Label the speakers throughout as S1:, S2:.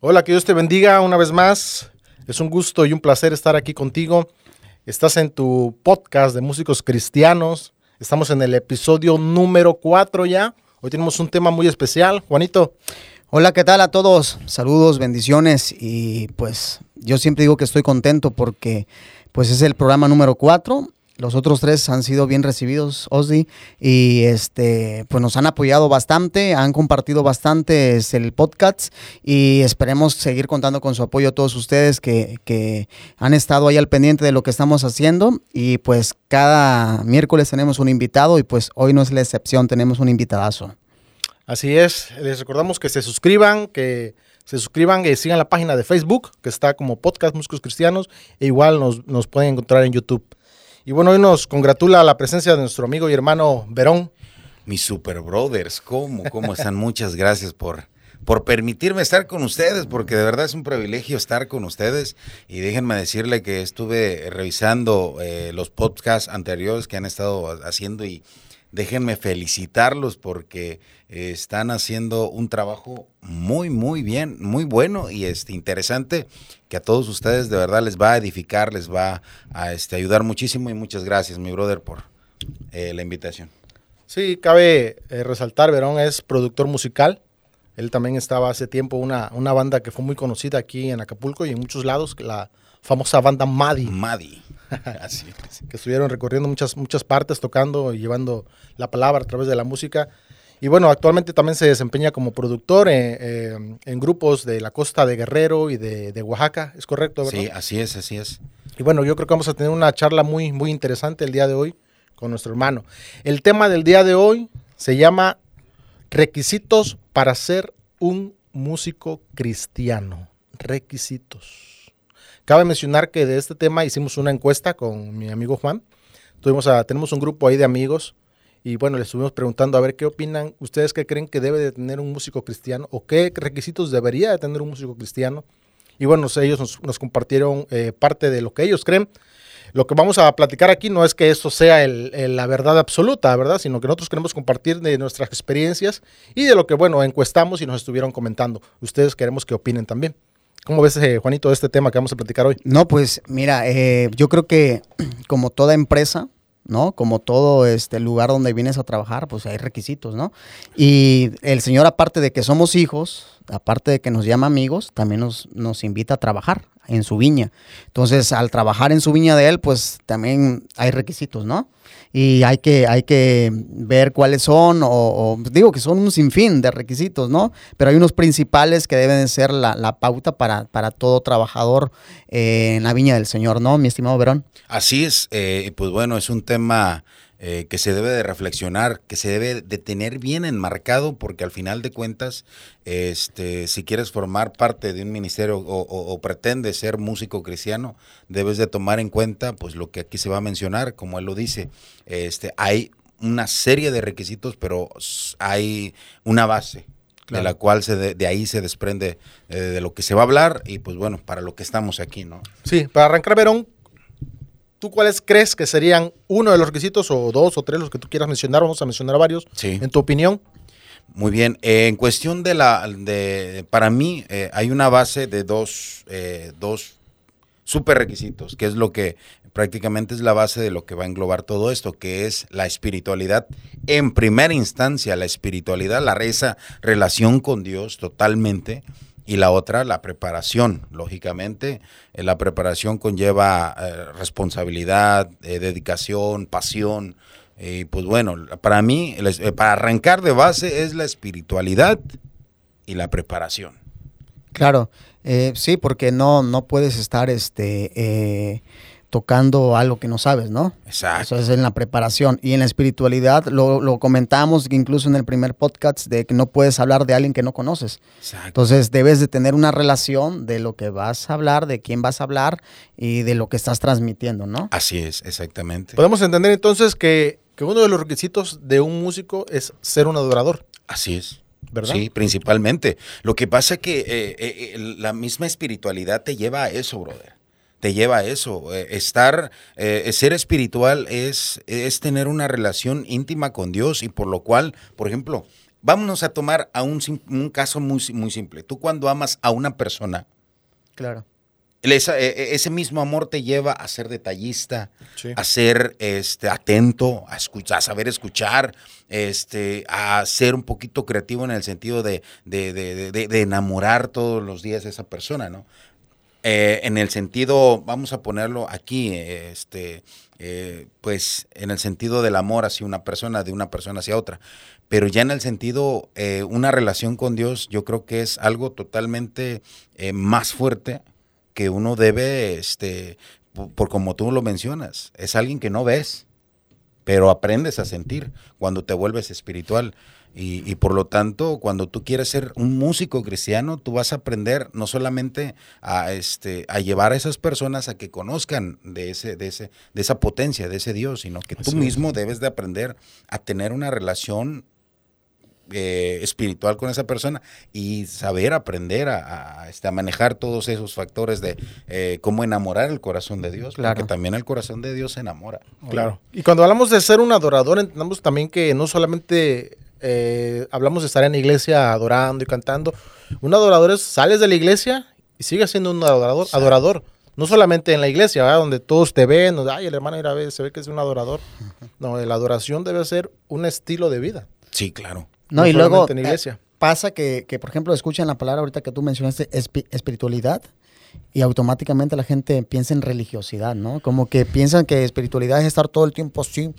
S1: Hola, que Dios te bendiga una vez más. Es un gusto y un placer estar aquí contigo. Estás en tu podcast de músicos cristianos. Estamos en el episodio número 4 ya. Hoy tenemos un tema muy especial. Juanito.
S2: Hola, ¿qué tal a todos? Saludos, bendiciones y pues yo siempre digo que estoy contento porque pues es el programa número 4 los otros tres han sido bien recibidos, Ozzy, y este, pues nos han apoyado bastante, han compartido bastante el podcast y esperemos seguir contando con su apoyo a todos ustedes que, que han estado ahí al pendiente de lo que estamos haciendo y pues cada miércoles tenemos un invitado y pues hoy no es la excepción, tenemos un invitadazo.
S1: Así es, les recordamos que se suscriban, que se suscriban y sigan la página de Facebook, que está como Podcast Músicos Cristianos, e igual nos, nos pueden encontrar en YouTube. Y bueno, hoy nos congratula la presencia de nuestro amigo y hermano Verón.
S3: Mis super brothers, ¿cómo? ¿Cómo están? Muchas gracias por, por permitirme estar con ustedes, porque de verdad es un privilegio estar con ustedes. Y déjenme decirle que estuve revisando eh, los podcasts anteriores que han estado haciendo y déjenme felicitarlos porque eh, están haciendo un trabajo muy, muy bien, muy bueno y este, interesante que a todos ustedes de verdad les va a edificar, les va a este, ayudar muchísimo y muchas gracias, mi brother, por eh, la invitación.
S1: Sí, cabe eh, resaltar, Verón es productor musical. Él también estaba hace tiempo una, una banda que fue muy conocida aquí en Acapulco y en muchos lados, la famosa banda Madi.
S3: Madi.
S1: Así Que estuvieron recorriendo muchas, muchas partes, tocando y llevando la palabra a través de la música. Y bueno, actualmente también se desempeña como productor en, eh, en grupos de la costa de Guerrero y de, de, Oaxaca, ¿es correcto?
S3: ¿verdad? Sí, así es, así es.
S1: Y bueno, yo creo que vamos a tener una charla muy, muy interesante el día de hoy con nuestro hermano. El tema del día de hoy se llama requisitos para ser un músico cristiano. Requisitos. Cabe mencionar que de este tema hicimos una encuesta con mi amigo Juan. Tuvimos tenemos un grupo ahí de amigos y bueno, les estuvimos preguntando a ver qué opinan, ustedes qué creen que debe de tener un músico cristiano o qué requisitos debería de tener un músico cristiano. Y bueno, ellos nos, compartieron eh, parte de lo que ellos creen. Lo que vamos a platicar aquí no es que eso sea la verdad absoluta, ¿verdad? Sino que nosotros queremos compartir de nuestras experiencias y de lo que, bueno, encuestamos y nos estuvieron comentando. Ustedes queremos que opinen también. ¿Cómo ves, eh, Juanito, este tema que vamos a platicar hoy?
S2: No, pues mira, eh, yo creo que como toda empresa, ¿no? Como todo este lugar donde vienes a trabajar, pues hay requisitos, ¿no? Y el Señor, aparte de que somos hijos, aparte de que nos llama amigos, también nos, nos invita a trabajar en su viña. Entonces, al trabajar en su viña de Él, pues también hay requisitos, ¿no? Y hay que, hay que ver cuáles son, o, o, digo que son un sinfín de requisitos, ¿no? Pero hay unos principales que deben ser la, la pauta para, para, todo trabajador eh, en la viña del Señor, ¿no, mi estimado Verón?
S3: Así es, eh, pues bueno, es un tema eh, que se debe de reflexionar, que se debe de tener bien enmarcado, porque al final de cuentas, este, si quieres formar parte de un ministerio o, o, o, pretendes ser músico cristiano, debes de tomar en cuenta, pues lo que aquí se va a mencionar, como él lo dice, este, hay una serie de requisitos, pero hay una base. Claro. de la cual se de, de ahí se desprende eh, de lo que se va a hablar y pues bueno, para lo que estamos aquí, ¿no?
S1: Sí, para arrancar, Verón, ¿Tú cuáles crees que serían uno de los requisitos o dos o tres los que tú quieras mencionar? Vamos a mencionar varios.
S3: Sí.
S1: En tu opinión.
S3: Muy bien. Eh, en cuestión de la, de, para mí eh, hay una base de dos, eh, dos super requisitos, que es lo que prácticamente es la base de lo que va a englobar todo esto, que es la espiritualidad. En primera instancia, la espiritualidad, la esa relación con Dios totalmente y la otra, la preparación. Lógicamente, eh, la preparación conlleva eh, responsabilidad, eh, dedicación, pasión. Y pues bueno, para mí, para arrancar de base es la espiritualidad y la preparación.
S2: Claro, sí, porque no, no puedes estar este tocando algo que no sabes, ¿no?
S3: Exacto.
S2: Eso es en la preparación. Y en la espiritualidad, lo, lo comentamos incluso en el primer podcast, de que no puedes hablar de alguien que no conoces.
S3: Exacto.
S2: Entonces debes de tener una relación de lo que vas a hablar, de quién vas a hablar y de lo que estás transmitiendo, ¿no?
S3: Así es, exactamente.
S1: Podemos entender entonces que, que uno de los requisitos de un músico es ser un adorador.
S3: Así es.
S1: ¿verdad?
S3: Sí, principalmente. Lo que pasa es que eh, eh, la misma espiritualidad te lleva a eso, brother te lleva a eso. Estar, eh, ser espiritual es, es tener una relación íntima con Dios y por lo cual, por ejemplo, vámonos a tomar a un, sim- un caso muy, muy simple. Tú cuando amas a una persona,
S2: Claro.
S3: esa- e- e- ese mismo amor te lleva a ser detallista,
S1: Sí.
S3: a ser este, atento, a, escuchar, a saber escuchar, este, a ser un poquito creativo en el sentido de, de- de- de- de- de enamorar todos los días a esa persona, ¿no? Eh, en el sentido, vamos a ponerlo aquí, eh, este, eh, pues en el sentido del amor hacia una persona, de una persona hacia otra. Pero ya en el sentido, eh, una relación con Dios, yo creo que es algo totalmente más fuerte que uno debe, este, por, por como tú lo mencionas, es alguien que no ves, pero aprendes a sentir cuando te vuelves espiritual. Y, y por lo tanto, cuando tú quieres ser un músico cristiano, tú vas a aprender no solamente a, este, a llevar a esas personas a que conozcan de, ese, de, ese, de esa potencia, de ese Dios, sino que tú
S1: Así es.
S3: mismo debes de aprender a tener una relación eh, espiritual con esa persona y saber aprender a, a, este, a manejar todos esos factores de eh, cómo enamorar el corazón de Dios,
S2: Claro.
S3: porque también el corazón de Dios se enamora.
S1: Claro. Y cuando hablamos de ser un adorador, entendamos también que no solamente eh, hablamos de estar en la iglesia adorando y cantando. Un adorador es sales de la iglesia y sigues siendo un adorador. Adorador. No solamente en la iglesia, ¿verdad? donde todos te ven, donde, ay, el hermano mira, ve, se ve que es un adorador. No, la adoración debe ser un estilo de vida.
S3: Sí, claro.
S2: No,
S1: No
S2: y luego
S1: en la
S2: eh,
S1: iglesia.
S2: pasa que, que, por ejemplo, escuchan la palabra ahorita que tú mencionaste, espi- espiritualidad, y automáticamente la gente piensa en religiosidad, ¿no? Como que piensan que espiritualidad es estar todo el tiempo así.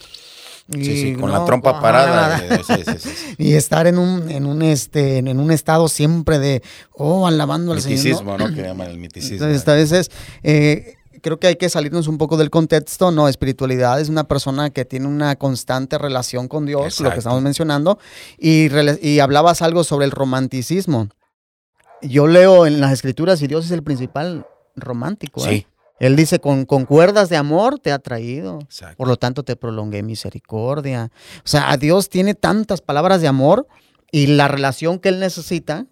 S3: Sí, sí, con
S2: no,
S3: la trompa parada. sí, sí.
S2: Y estar en un, en un este, en un estado siempre de oh, alabando al Señor. ¿no?
S3: Miticismo, ¿no? Que llaman el miticismo.
S2: Entonces, a veces eh, creo que hay que salirnos un poco del contexto. No, espiritualidad es una persona que tiene una constante relación con Dios, lo que estamos mencionando. Y, y hablabas algo sobre el romanticismo. Yo leo en las escrituras y Dios es el principal romántico. ¿eh?
S3: Sí,
S2: Él dice, con, con cuerdas de amor te ha traído.
S3: exacto.
S2: Por lo tanto, te prolongué misericordia. O sea, a Dios tiene tantas palabras de amor y la relación que Él necesita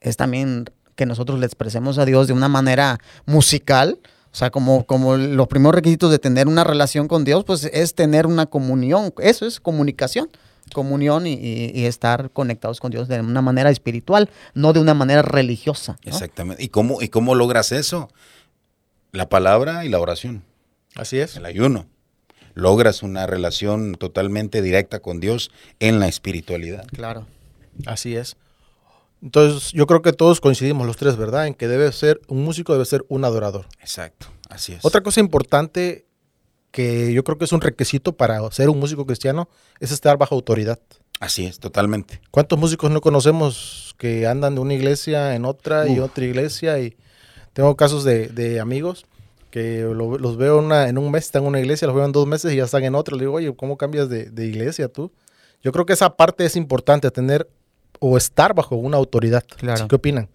S2: es también que nosotros le expresemos a Dios de una manera musical. O sea, como, como los primeros requisitos de tener una relación con Dios, pues es tener una comunión. Eso es comunicación. Comunión y, y- y estar conectados con Dios de una manera espiritual, no de una manera religiosa. ¿no?
S3: Exactamente. ¿Y cómo, ¿Y cómo logras eso? La palabra y la oración,
S1: Así es.
S3: el ayuno. Logras una relación totalmente directa con Dios en la espiritualidad.
S2: Claro.
S1: Así es. Entonces, yo creo que todos coincidimos los tres, ¿verdad? En que debe ser, un músico debe ser un adorador.
S3: Exacto, así es.
S1: Otra cosa importante que yo creo que es un requisito para ser un músico cristiano es estar bajo autoridad.
S3: Así es, totalmente.
S1: ¿Cuántos músicos no conocemos que andan de una iglesia en otra y otra iglesia? Y tengo casos de, de amigos que lo- los veo una- en un mes, están en una iglesia, los veo en dos meses y ya están en otra. Le digo, oye, ¿cómo cambias de, de iglesia tú? Yo creo que esa parte es importante, tener o estar bajo una autoridad.
S2: Claro.
S1: ¿Qué opinan?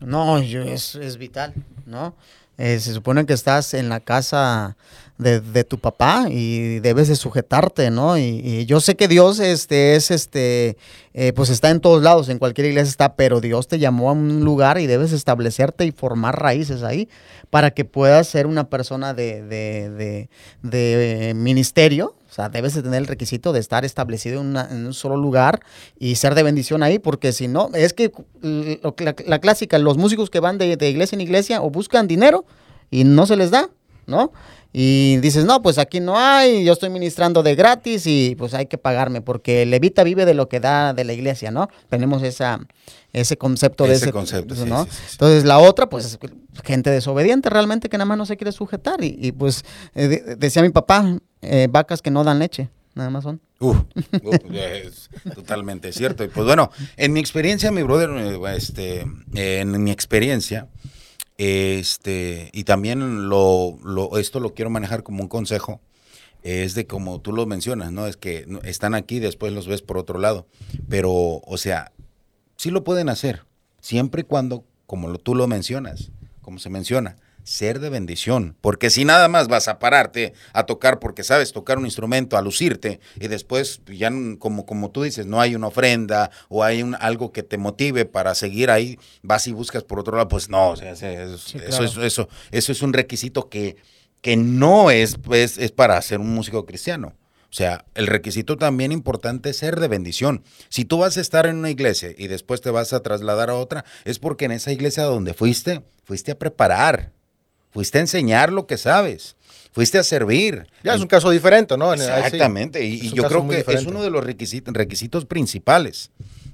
S2: No, yo- es, es vital, ¿no? Eh, se supone que estás en la casa de, de tu papá y debes de sujetarte, ¿no? Y, y yo sé que Dios este, es, este, eh, pues está en todos lados, en cualquier iglesia está, pero Dios te llamó a un lugar y debes establecerte y formar raíces ahí para que puedas ser una persona de, de, de- eh, ministerio. O sea, debes de tener el requisito de estar establecido en, un solo lugar y ser de bendición ahí, porque si no, es que la, la clásica, los músicos que van de, de iglesia en iglesia o buscan dinero y no se les da, ¿no? Y dices, no, pues aquí no hay, yo estoy ministrando de gratis y pues hay que pagarme, porque el levita vive de lo que da de la iglesia, ¿no? Tenemos esa, ese concepto de
S3: Ese concepto,
S2: ¿no?
S3: sí, sí, sí.
S2: Entonces la otra, pues es gente desobediente realmente que nada más no se quiere sujetar y, y, pues eh, de- decía mi papá, eh, vacas que no dan leche, nada más son.
S3: Uf, uf, es totalmente cierto. Y pues bueno, en mi experiencia, mi brother, eh, este, en mi experiencia, este, y también lo, lo, esto lo quiero manejar como un consejo, es de como tú lo mencionas, ¿no? Es que están aquí, después los ves por otro lado. Pero, o sea, sí lo pueden hacer, siempre y cuando, como tú lo mencionas, como se menciona, ser de bendición. Porque si nada más vas a pararte a tocar porque sabes tocar un instrumento, a lucirte, y después ya, como, como tú dices, no hay una ofrenda o hay un, algo que te motive para seguir ahí, vas y buscas por otro lado, pues no, o sea, se- es-
S2: Sí,
S3: eso,
S2: claro.
S3: eso, eso es un requisito que, que no es, pues, es para ser un músico cristiano. O sea, el requisito también importante es ser de bendición. Si tú vas a estar en una iglesia y después te vas a trasladar a otra, es porque en esa iglesia donde fuiste, fuiste a preparar, fuiste a enseñar lo que sabes, fuiste a servir.
S1: Ya es un caso diferente, ¿no? Sí.
S3: Exactamente, y, yo creo que es uno de los requisitos, requisitos principales.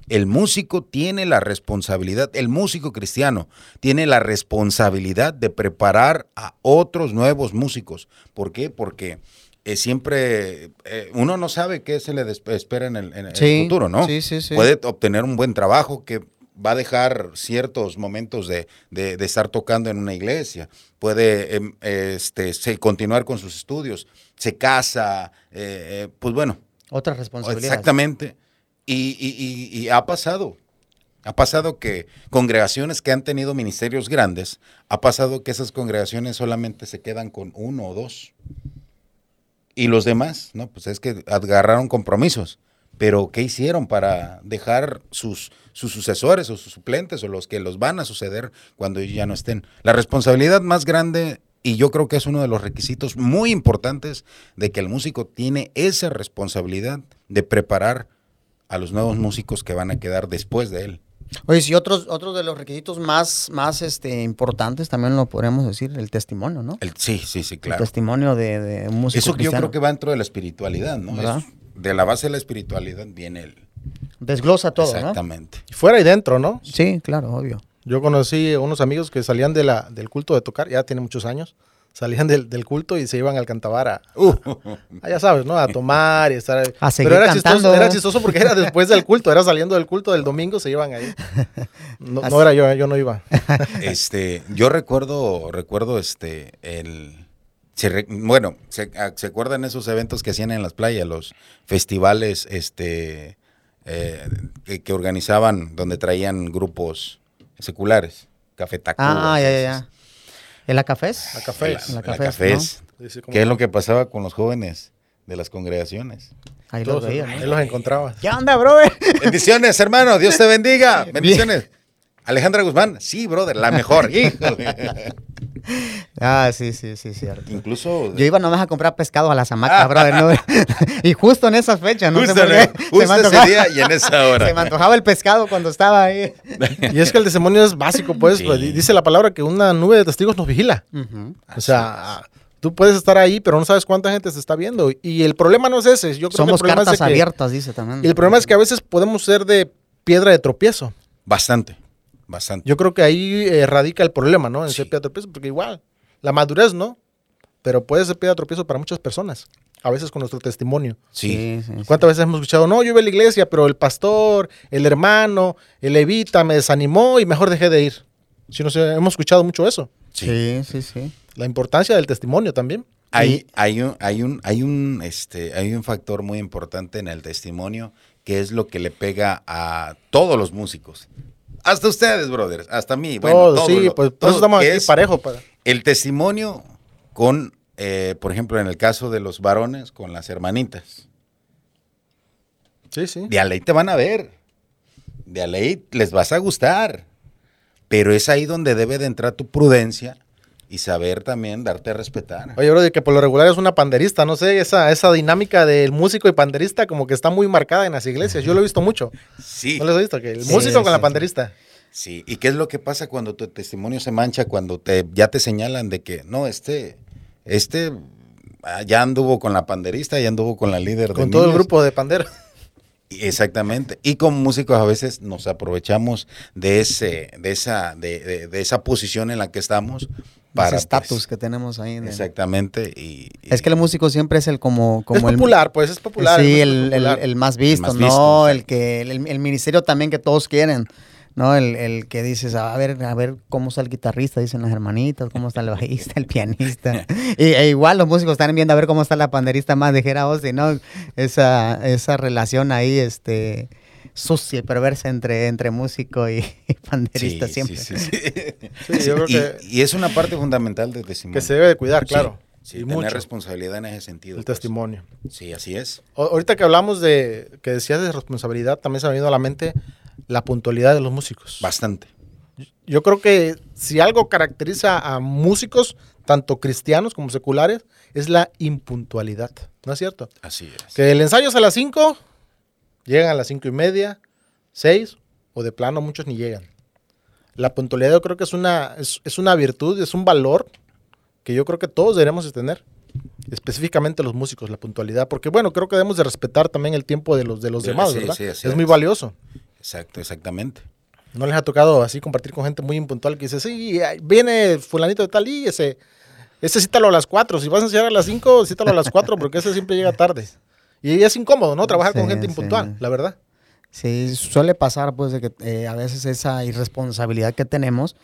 S3: El músico tiene la responsabilidad, el músico cristiano tiene la responsabilidad de preparar a otros nuevos músicos. ¿Por qué? Porque eh, siempre eh, uno no sabe qué se le espera en el, en el
S2: Sí,
S3: futuro, ¿no?
S2: sí, sí, sí.
S3: Puede obtener un buen trabajo que va a dejar ciertos momentos de, de- de estar tocando en una iglesia, puede em, este, se- continuar con sus estudios, se casa, eh, eh, pues bueno,
S2: Otras responsabilidades.
S3: exactamente. Y, y- y- y ha pasado, ha pasado que congregaciones que han tenido ministerios grandes, ha pasado que esas congregaciones solamente se quedan con uno o dos. Y los demás, ¿no? Pues es que agarraron compromisos. Pero ¿qué hicieron para dejar sus, sus sucesores o sus suplentes o los que los van a suceder cuando ya no estén? La responsabilidad más grande, y yo creo que es uno de los requisitos muy importantes de que el músico tiene esa responsabilidad de preparar a los nuevos músicos que van a quedar después de él.
S2: Oye, sí, otros, otros de los requisitos más, más este, importantes también lo podríamos decir, el testimonio, ¿no?
S3: El- sí, sí, sí,
S2: El
S3: claro.
S2: testimonio de, de un músico
S3: Eso que yo creo que va dentro de la espiritualidad, ¿no? De la base de la espiritualidad viene el...
S2: Desglosa todo, ¿no?
S3: Exactamente.
S1: Fuera y dentro, ¿no?
S2: Sí, claro, obvio.
S1: Yo conocí unos amigos que salían de la, del culto de tocar, ya tiene muchos años, salían del, del culto y se iban al cantabar a, a, ya sabes, ¿no? A tomar y estar ahí.
S2: A seguir
S1: Pero era chistoso,
S2: cantando.
S1: era chistoso porque era después del culto, era saliendo del culto del domingo, se iban ahí. No, no era yo, yo no iba.
S3: Este, yo recuerdo, recuerdo este, el, se re- bueno, se, ah, ¿se acuerdan esos eventos que hacían en las playas, los festivales, este, eh, que, que organizaban, donde traían grupos seculares, Café Tacuba,
S2: Ah, ya, ya, ya. ¿En la cafés?
S1: La Cafés.
S3: En la-
S2: En la
S3: en la
S2: Cafés,
S3: ¿Qué es lo que pasaba con los jóvenes de las congregaciones?
S2: Ahí los veía,
S1: ahí
S2: ¿no?
S1: los encontrabas.
S2: ¿Qué onda, brother?
S3: Bendiciones, hermano, Dios te bendiga. Bendiciones. Alejandra Guzmán, sí, brother, la mejor. Híjole.
S2: Ah, sí, sí, sí, cierto.
S3: Incluso
S2: Yo iba nomás a comprar pescado a las hamacas, brother, ¿no? y justo en esas fechas, ¿no? sé
S3: justo,
S2: por
S3: en-
S2: qué,
S3: justo
S2: se, me
S3: ese
S2: antojaba,
S3: día y en esa hora.
S2: se me antojaba el pescado cuando estaba ahí.
S1: Y es que el testimonio es básico, pues,
S3: Sí.
S1: pues, dice la palabra que una nube de testigos nos vigila. O sea, tú puedes estar ahí, pero no sabes cuánta gente se está viendo. Y el problema no es ese. Yo creo
S2: Somos
S1: que el problema
S2: cartas
S1: es de que,
S2: abiertas, dice también.
S1: Y el problema es que a veces podemos ser de piedra de tropiezo.
S3: Bastante, bastante.
S1: Yo creo que ahí eh, radica el problema, ¿no? En
S3: Sí.
S1: ser piedra de tropiezo, porque igual, la madurez, ¿no? Pero puede ser piedra de tropiezo para muchas personas. A veces con nuestro testimonio.
S3: Sí.
S2: sí, sí.
S1: ¿Cuántas veces hemos escuchado? No, yo iba a la iglesia, pero el pastor, el hermano, el levita me desanimó y mejor dejé de ir. Sí, no sé, hemos escuchado mucho eso.
S2: Sí, sí, sí.
S1: La importancia del testimonio también.
S3: Hay, hay un, hay un, hay un, este, hay un factor muy importante en el testimonio que es lo que le pega a todos los músicos. Hasta ustedes, brothers, hasta mí. Bueno,
S1: Todo,
S3: todo
S1: sí,
S3: lo-
S1: pues
S3: todo
S1: eso estamos aquí
S3: es
S1: parejo. Para...
S3: El testimonio con, eh, por ejemplo, en el caso de los varones, con las hermanitas.
S1: Sí, sí.
S3: De a ley te van a ver. De a ley les vas a gustar. Pero es ahí donde debe de entrar tu prudencia y saber también darte a respetar.
S1: Oye, bro, que por lo regular es una panderista, no sé, esa, esa dinámica del músico y panderista como que está muy marcada en las iglesias. Yo lo he visto mucho.
S3: Sí,
S1: ¿No les he visto? Que el
S2: Sí,
S1: músico con la panderista.
S3: sí. ¿Y qué es lo que pasa cuando tu testimonio se mancha? Cuando te, ya te señalan de que, no, este, este ah, ya anduvo con la panderista, ya anduvo con la líder de
S1: Con todo el grupo de pandero.
S3: Y- Exactamente. Y como músicos a veces nos aprovechamos de ese, de esa, de, de- de esa posición en la que estamos para
S2: Ese estatus
S3: pues,
S2: que tenemos ahí. de-
S3: Exactamente. Y, y-
S2: Es que el músico siempre es el como, como
S1: es
S2: el
S1: popular, pues es popular.
S2: Sí, el, el-
S1: popular.
S2: el más visto,
S3: más
S2: ¿no?
S3: visto,
S2: el que el, el ministerio también que todos quieren, ¿no? El, el que dices, a ver, a ver cómo está el guitarrista, dicen las hermanitas, cómo está el bajista, el pianista. y, e igual los músicos están viendo a ver cómo está la panderista más de Jera Austin, ¿no? Esa, esa relación ahí, este sucia y perversa entre, entre músico y, y panderista
S3: Sí,
S2: siempre.
S3: sí, sí, sí.
S1: Sí, yo creo
S3: y,
S1: que,
S3: y es una parte fundamental del testimonio.
S1: que se debe de cuidar,
S3: Sí,
S1: claro.
S3: Sí,
S1: y
S3: tener
S1: mucho.
S3: responsabilidad en ese sentido.
S1: El
S3: pues.
S1: testimonio.
S3: Sí, así es.
S1: O- ahorita que hablamos de, que decías de responsabilidad, también se me ha venido a la mente la puntualidad de los músicos.
S3: Bastante.
S1: Yo creo que si algo caracteriza a músicos, tanto cristianos como seculares, es la impuntualidad. ¿No es cierto?
S3: Así es.
S1: Que el ensayo es a las 5, llegan a las cinco y media, 6, o de plano muchos ni llegan. La puntualidad yo creo que es una, es, es una virtud, es un valor que yo creo que todos deberíamos de tener. Específicamente los músicos, la puntualidad. Porque bueno, creo que debemos de respetar también el tiempo de los, de los
S3: Sí,
S1: demás,
S3: sí,
S1: ¿verdad?
S3: sí,
S1: es muy valioso.
S3: Exacto, exactamente.
S1: ¿No les ha tocado así compartir con gente muy impuntual que dice, sí, viene fulanito de tal y ese, ese cítalo a las 4. Si vas a enseñar a las 5, cítalo a las 4 porque ese siempre llega tarde. Y es incómodo, ¿no? Trabajar con gente
S2: sí.
S1: impuntual, la verdad.
S2: Sí, suele pasar pues de que eh, a veces esa irresponsabilidad que tenemos,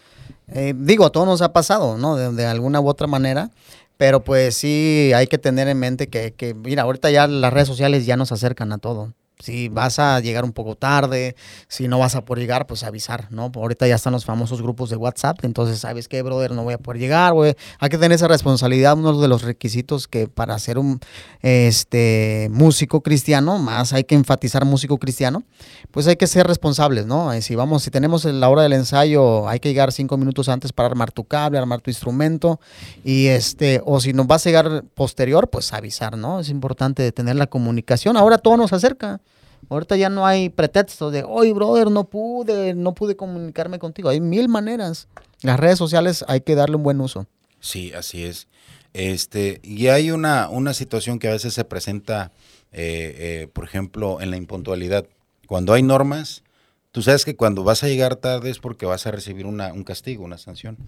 S2: eh, digo, a todos nos ha pasado, ¿no? De, de alguna u otra manera, pero pues sí hay que tener en mente que, que, mira, ahorita ya las redes sociales ya nos acercan a todo. Si vas a llegar un poco tarde, si no vas a poder llegar, pues avisar, ¿no? Ahorita ya están los famosos grupos de WhatsApp, entonces, ¿sabes qué, brother? No voy a poder llegar, güey. Hay que tener esa responsabilidad, uno de los requisitos que para ser un este, músico cristiano, más hay que enfatizar músico cristiano, pues hay que ser responsables, ¿no? Eh, Si vamos, si tenemos la hora del ensayo, hay que llegar cinco minutos antes para armar tu cable, armar tu instrumento, y este, o si nos vas a llegar posterior, pues avisar, ¿no? Es importante tener la comunicación. Ahora todo nos acerca. Ahorita ya no hay pretexto de, oye, brother, no pude, no pude comunicarme contigo. Hay mil maneras. Las redes sociales hay que darle un buen uso.
S3: Sí, así es. Este, y hay una, una situación que a veces se presenta, eh, eh, por ejemplo, en la impuntualidad. Cuando hay normas, tú sabes que cuando vas a llegar tarde es porque vas a recibir una, un castigo, una sanción.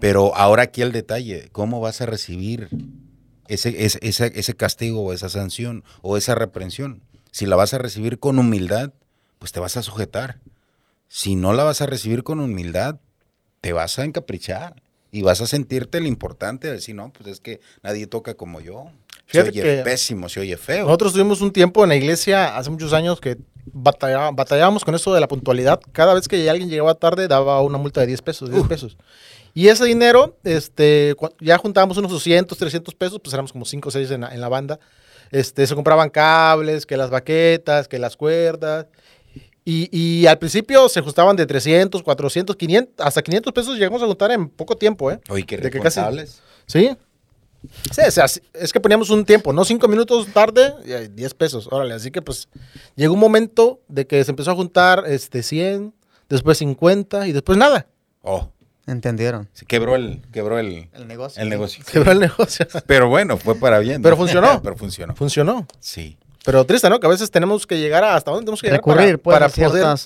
S3: Pero ahora aquí el detalle, ¿cómo vas a recibir ese, ese, ese, castigo o esa sanción o esa reprensión? Si la vas a recibir con humildad, pues te vas a sujetar. Si no la vas a recibir con humildad, te vas a encaprichar y vas a sentirte el importante de decir, no, pues es que nadie toca como yo. Se
S1: Fíjate
S3: oye
S1: que-
S3: pésimo, se oye feo.
S1: Nosotros tuvimos un tiempo en la iglesia hace muchos años que batalla- batallábamos con eso de la puntualidad. Cada vez que alguien llegaba tarde daba una multa de 10 pesos, 10 pesos. Y ese dinero, este, ya juntábamos unos 200, 300 pesos, pues éramos como 5 o 6 en la, en la banda. Este, se compraban cables, que las baquetas, que las cuerdas. Y, y al principio se ajustaban de 300, 400, 500, hasta 500 pesos llegamos a juntar en poco tiempo, ¿eh?
S3: Oye, qué
S1: de que casi-. ¿Sí? Sí, o sea, es que poníamos un tiempo, ¿no? Cinco minutos tarde, y ahí, 10 pesos, órale. Así que pues llegó un momento de que se empezó a juntar este 100, después 50 y después nada.
S3: Oh,
S2: ¿Entendieron?
S3: se quebró el, quebró el,
S2: El negocio.
S3: el negocio.
S1: Quebró el negocio.
S3: Pero bueno, fue para bien.
S1: Pero funcionó.
S3: Pero funcionó.
S1: Funcionó.
S3: Sí.
S1: Pero triste, ¿no? Que a veces tenemos que llegar a hasta dónde tenemos que llegar
S2: Recurrir, pues,
S1: para,
S2: a
S1: para poder,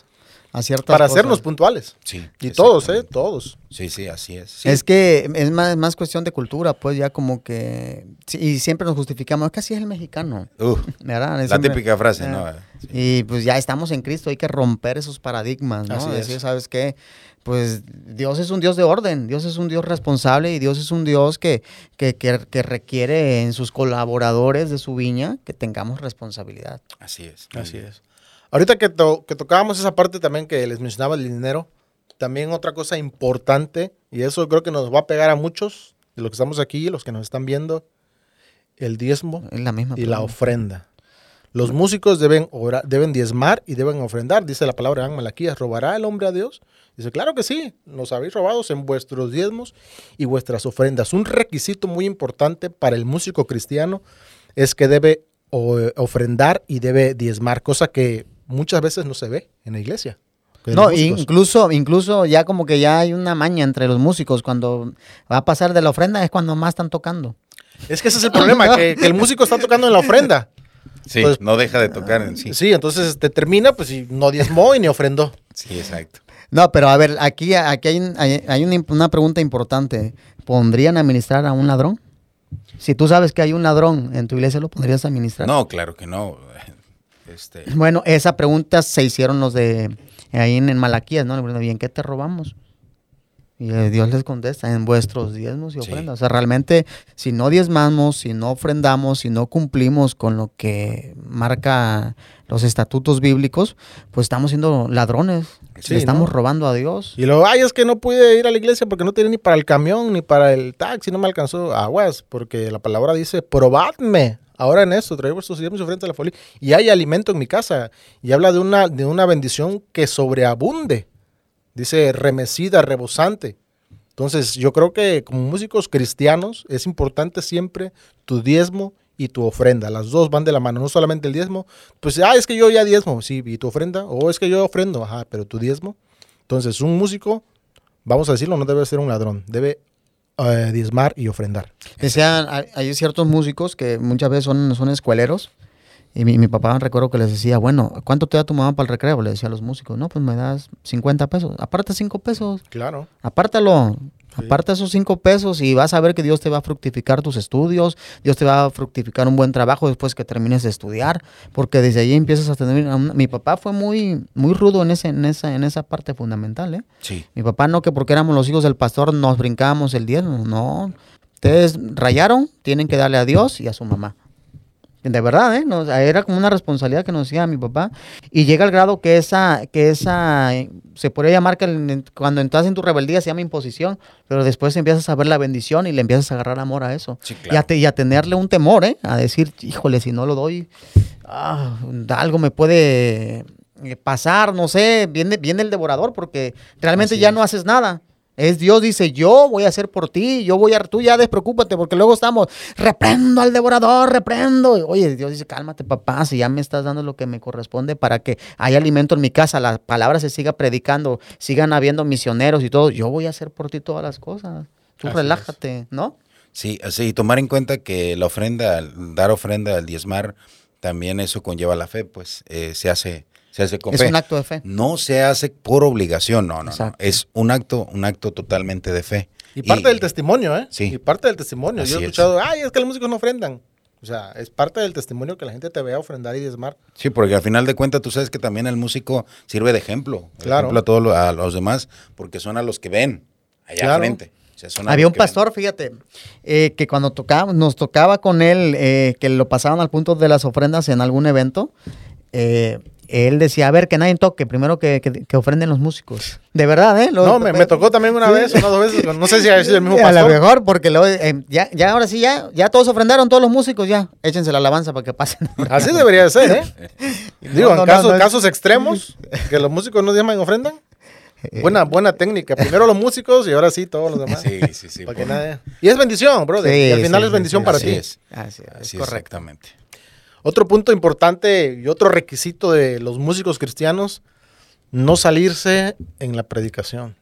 S2: a ciertas
S1: para
S2: cosas.
S1: hacernos puntuales.
S3: Sí.
S1: Y todos, ¿eh? Todos.
S3: Sí, sí, así es. Sí.
S2: Es que es más, más cuestión de cultura, pues ya como que... y siempre nos justificamos, es que así es el mexicano,
S3: Uh,
S2: ¿verdad?
S3: la
S2: Siempre-
S3: típica frase,
S2: eh,
S3: ¿no? Sí.
S2: Y pues ya estamos en Cristo, hay que romper esos paradigmas, ¿no?
S1: Así es.
S2: Decir, ¿sabes qué? Pues Dios es un Dios de orden, Dios es un Dios responsable y Dios es un Dios que, que, que, que requiere en sus colaboradores de su viña que tengamos responsabilidad.
S3: Así es.
S1: Así es. Ahorita que, to- que tocábamos esa parte también que les mencionaba el dinero, también otra cosa importante, y eso creo que nos va a pegar a muchos de los que estamos aquí, los que nos están viendo, el diezmo
S2: la misma.
S1: y la ofrenda. Los músicos deben, deben diezmar y deben ofrendar, dice la palabra en Malaquías. ¿Robará el hombre a Dios? Dice, claro que sí, nos habéis robado en vuestros diezmos y vuestras ofrendas. Un requisito muy importante para el músico cristiano es que debe o- ofrendar y debe diezmar, cosa que muchas veces no se ve en la iglesia.
S2: No, incluso, incluso ya como que ya hay una maña entre los músicos. Cuando va a pasar de la ofrenda es cuando más están tocando.
S1: Es que ese es el problema, que, que el músico está tocando en la ofrenda.
S3: Sí, no deja de tocar en sí.
S1: Sí, entonces te termina, pues y no diezmó y ni ofrendó.
S3: Sí, exacto.
S2: No, pero a ver, aquí, aquí hay, un- hay- hay una, una pregunta importante. ¿Pondrían a administrar a un ladrón? Si tú sabes que hay un ladrón en tu iglesia, ¿lo podrías administrar?
S3: No, claro que no. Este,
S2: Bueno, esa pregunta se hicieron los de ahí en, en Malaquías, ¿no? Le preguntan, ¿y en qué te robamos? Y eh, Dios les contesta, en vuestros diezmos y
S3: Sí.
S2: ofrendas. O sea, realmente, si no diezmamos, si no ofrendamos, si no cumplimos con lo que marca los estatutos bíblicos, pues estamos siendo ladrones.
S1: Sí,
S2: Le estamos
S1: ¿no?
S2: robando a Dios.
S1: Y luego, ay, es que no pude ir a la iglesia porque no tenía ni para el camión ni para el taxi, no me alcanzó aguas, porque la palabra dice, probadme. Ahora en esto, trae vuestros diezmos y frente a la folia. Y hay alimento en mi casa. Y habla de una, de una bendición que sobreabunde. Dice remecida, rebosante. Entonces, yo creo que como músicos cristianos es importante siempre tu diezmo y tu ofrenda. Las dos van de la mano, no solamente el diezmo. Pues, ah, es que yo ya diezmo, sí, y tu ofrenda. O es que yo ofrendo, ajá, pero tu diezmo. Entonces, un músico, vamos a decirlo, no debe ser un ladrón, debe eh, diezmar y ofrendar.
S2: Decían, hay, ciertos músicos que muchas veces son, son escueleros. Y mi, mi papá recuerdo que les decía, bueno, ¿cuánto te da tu mamá para el recreo? Le decía a los músicos, no, pues me das 50 pesos. Aparte 5 pesos.
S1: Claro.
S2: Apártalo. Aparta esos 5 pesos y vas a ver que Dios te va a fructificar tus estudios, Dios te va a fructificar un buen trabajo después que termines de estudiar, porque desde ahí empiezas a tener... una- Mi papá fue muy, muy rudo en, ese, en, esa, en esa parte fundamental, ¿eh?
S3: Sí.
S2: Mi papá no que porque éramos los hijos del pastor nos brincábamos el diezmo, no. Ustedes rayaron, tienen que darle a Dios y a su mamá. De verdad, ¿eh? Era como una responsabilidad que nos decía mi papá. Y llega al grado que esa, que esa, se podría llamar que el- cuando entras en tu rebeldía se llama imposición, pero después empiezas a ver la bendición y le empiezas a agarrar amor a eso.
S3: Sí,
S2: y, a
S3: claro.
S2: te- y a tenerle un temor, ¿eh? A decir, híjole, si no lo doy, ah, algo me puede eh, pasar, no sé, viene, viene el devorador porque realmente
S1: Así
S2: ya
S1: es.
S2: no haces nada. Es Dios dice, yo voy a hacer por ti, yo voy a, tú ya despreocúpate, porque luego estamos, reprendo al devorador, reprendo. Oye, Dios dice, cálmate papá, si ya me estás dando lo que me corresponde para que haya alimento en mi casa, la palabra se siga predicando, sigan habiendo misioneros y todo, yo voy a hacer por ti todas las cosas. Tú
S1: Así es.
S2: relájate, ¿no?
S3: Sí, así, y tomar en cuenta que la ofrenda, dar ofrenda al diezmar, también eso conlleva la fe, pues eh, se hace, se hace con
S2: Es
S3: fe.
S2: un acto de fe.
S3: No se hace por obligación, no, no, no. Es un acto, un acto totalmente de fe.
S1: Y parte del testimonio, ¿eh?
S3: Sí.
S1: Y parte del testimonio.
S3: Así
S1: Yo he
S3: es.
S1: escuchado, ay, es que los músicos no ofrendan. O sea, es parte del testimonio que la gente te vea ofrendar y diezmar.
S3: Sí, porque al final de cuentas tú sabes que también el músico sirve de ejemplo. de
S1: Claro.
S3: ejemplo a todos lo- a los demás, porque son a los que ven allá
S1: Claro.
S3: frente. O sea, son a
S2: Había
S3: los
S2: un
S3: que ven.
S2: pastor, fíjate, eh, que cuando tocaba, nos tocaba con él, eh, que lo pasaban al punto de las ofrendas en algún evento, eh, él decía, a ver, que nadie toque, primero que, que- que ofrenden los músicos. De verdad, ¿eh? Lo-
S1: No, me, me tocó también una vez, una o dos veces. No sé si ha sido el mismo
S2: A lo
S1: pastor.
S2: mejor, porque luego, eh, ya, ya ahora sí, ya, ya todos ofrendaron, todos los músicos, ya, échense la alabanza para que pasen.
S1: Así debería de ser, ¿eh? Digo,
S2: No,
S1: en
S2: no,
S1: casos,
S2: no, no.
S1: casos extremos, que los músicos no diezman y ofrendan. Buena, buena técnica. Primero los músicos y ahora sí todos los demás.
S3: Sí, sí, sí.
S1: Para que nadie- Y es bendición, brother.
S2: Sí,
S1: y al final
S2: sí,
S1: es bendición
S2: sí,
S1: para
S3: así
S1: ti.
S3: es.
S2: Así es,
S3: Así
S2: correcto.
S3: exactamente.
S1: Otro punto importante y otro requisito de los músicos cristianos, no salirse en la predicación.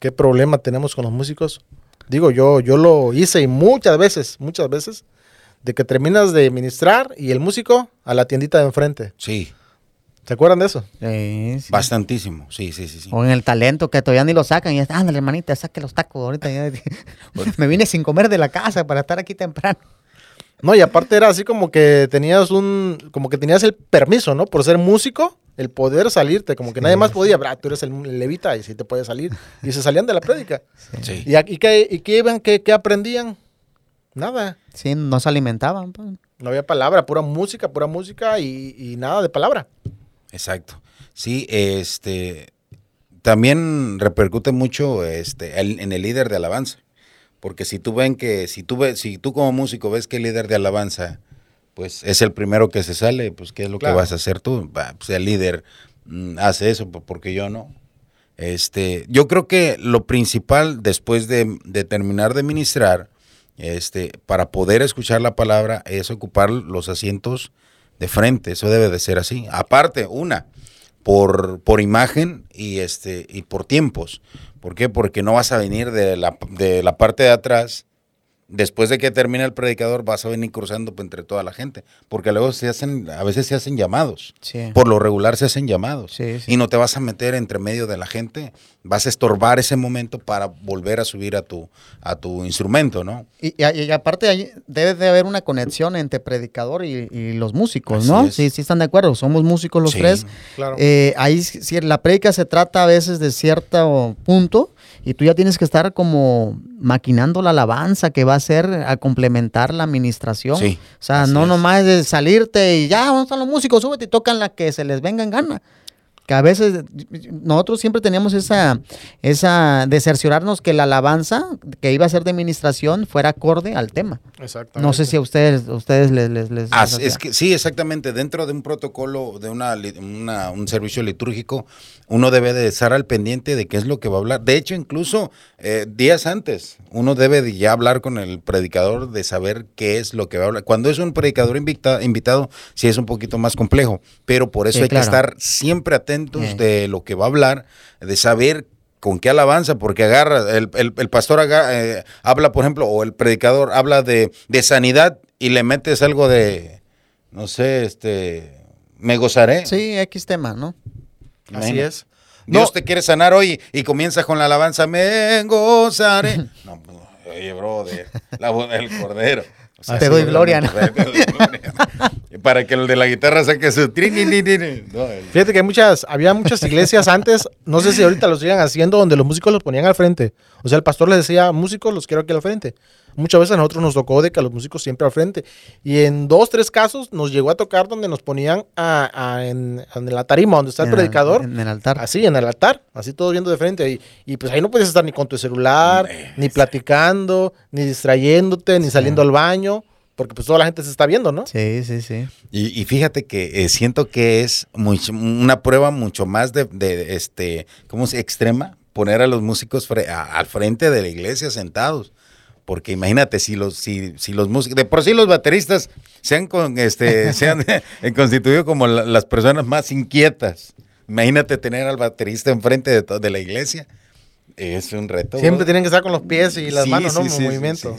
S1: ¿Qué problema tenemos con los músicos? Digo, yo, yo lo hice y muchas veces, muchas veces, de que terminas de ministrar y el músico a la tiendita de enfrente.
S3: Sí,
S1: ¿Se acuerdan de eso?
S2: Sí, sí.
S3: bastantísimo. Sí, sí, sí. sí.
S2: O en el talento que todavía ni lo sacan y ya, ándale, hermanita, saque los tacos ahorita. ya". Me vine sin comer de la casa para estar aquí temprano.
S1: No, y aparte era así como que tenías un, como que tenías el permiso, ¿no? Por ser músico, el poder salirte, como que nadie más podía, "Bra, tú eres el levita y sí te puedes salir. Y se salían de la prédica.
S3: Sí.
S1: ¿Y, qué, y qué iban? ¿Qué, qué aprendían? Nada.
S2: Sí, no se alimentaban. pues.
S1: No había palabra, pura música, pura música y, y nada de palabra.
S3: Exacto. Sí, este también repercute mucho este el- en el líder de alabanza. Porque si tú ven que, si tú ves, si tú como músico ves que el líder de alabanza, pues es el primero que se sale, pues ¿qué es lo
S1: Claro.
S3: que vas a hacer tú? Va, pues el líder mm, hace eso, pues, porque yo no. Este, yo creo que lo principal después de, de terminar de ministrar, este, para poder escuchar la palabra es ocupar los asientos de frente, eso debe de ser así. Aparte, una, por, por imagen y este y por tiempos. ¿Por qué? Porque no vas a venir de la, de la parte de atrás. Después de que termine el predicador, vas a venir cruzando entre toda la gente. Porque luego se hacen, a veces se hacen llamados.
S2: Sí.
S3: Por lo regular se hacen llamados.
S2: Sí, sí.
S3: Y no te vas a meter entre medio de la gente. Vas a estorbar ese momento para volver a subir a tu, a tu instrumento, ¿no?
S2: Y, y- y aparte ahí debe de haber una conexión entre predicador y, y los músicos,
S3: Así
S2: ¿no?
S3: es.
S2: Sí, sí están de acuerdo. Somos músicos los
S3: Sí.
S2: tres.
S1: Claro.
S2: Eh, ahí si la prédica se trata a veces de cierto punto y tú ya tienes que estar como maquinando la alabanza que va a ser a complementar la administración.
S3: Sí,
S2: o sea, no
S3: es.
S2: nomás de salirte y ya, ¿dónde están los músicos? Súbete y tocan la que se les venga en gana. Que a veces nosotros siempre teníamos esa, esa de cerciorarnos que la alabanza que iba a ser de administración fuera acorde al tema.
S1: Exactamente.
S2: No sé si a ustedes, a ustedes les, les, les-
S3: Ah, es que sí, exactamente. Dentro de un protocolo, de una, un servicio litúrgico, uno debe de estar al pendiente de qué es lo que va a hablar. De hecho, incluso eh, días antes, uno debe de ya hablar con el predicador de saber qué es lo que va a hablar. Cuando es un predicador invita- invitado, sí es un poquito más complejo, pero por eso
S2: Sí,
S3: hay
S2: claro.
S3: que estar siempre
S2: Sí.
S3: de lo que va a hablar, de saber con qué alabanza, porque agarra, el, el- el pastor eh, habla, por ejemplo, o el predicador habla de, de sanidad y le metes algo de, no sé, este, me gozaré.
S2: Sí, X tema, ¿no?
S1: Así
S3: Imagínate.
S1: es.
S3: Dios
S1: No.
S3: te quiere sanar hoy y comienza con la alabanza, me gozaré. No, pues, oye, brother, la voz del cordero. O
S2: Te doy gloria, ¿no?
S3: Te doy gloria. Para que el de la guitarra saque su trin, trin, trin, trin. No, el-
S1: Fíjate que hay muchas, había muchas iglesias antes, no sé si ahorita lo sigan haciendo, donde los músicos los ponían al frente. O sea, el pastor les decía, músicos, los quiero aquí al frente. Muchas veces a nosotros nos tocó de que a los músicos siempre al frente. Y en dos, tres casos nos llegó a tocar donde nos ponían a- a- en, en la tarima, donde está el
S2: En
S1: predicador.
S2: En el altar.
S1: Así, en el altar, así todos viendo de frente. Y, y pues ahí no puedes estar ni con tu celular, ni platicando, ni distrayéndote, ni saliendo al baño, porque pues toda la gente se está viendo, ¿no?
S2: Sí, sí, sí.
S3: Y, y fíjate que eh, siento que es una prueba mucho más de, de, este, ¿cómo se extrema? Poner a los músicos fre- a- al frente de la iglesia sentados. Porque imagínate, si los, si, si los músicos, de por sí los bateristas se han, con, este, se han constituido como la- las personas más inquietas. Imagínate tener al baterista enfrente de, to- de la iglesia. Es un reto.
S1: Siempre
S3: ¿no?
S1: tienen que estar con los pies y las
S3: Sí,
S1: manos, ¿no?
S3: sí,
S1: En
S3: sí,
S1: movimiento.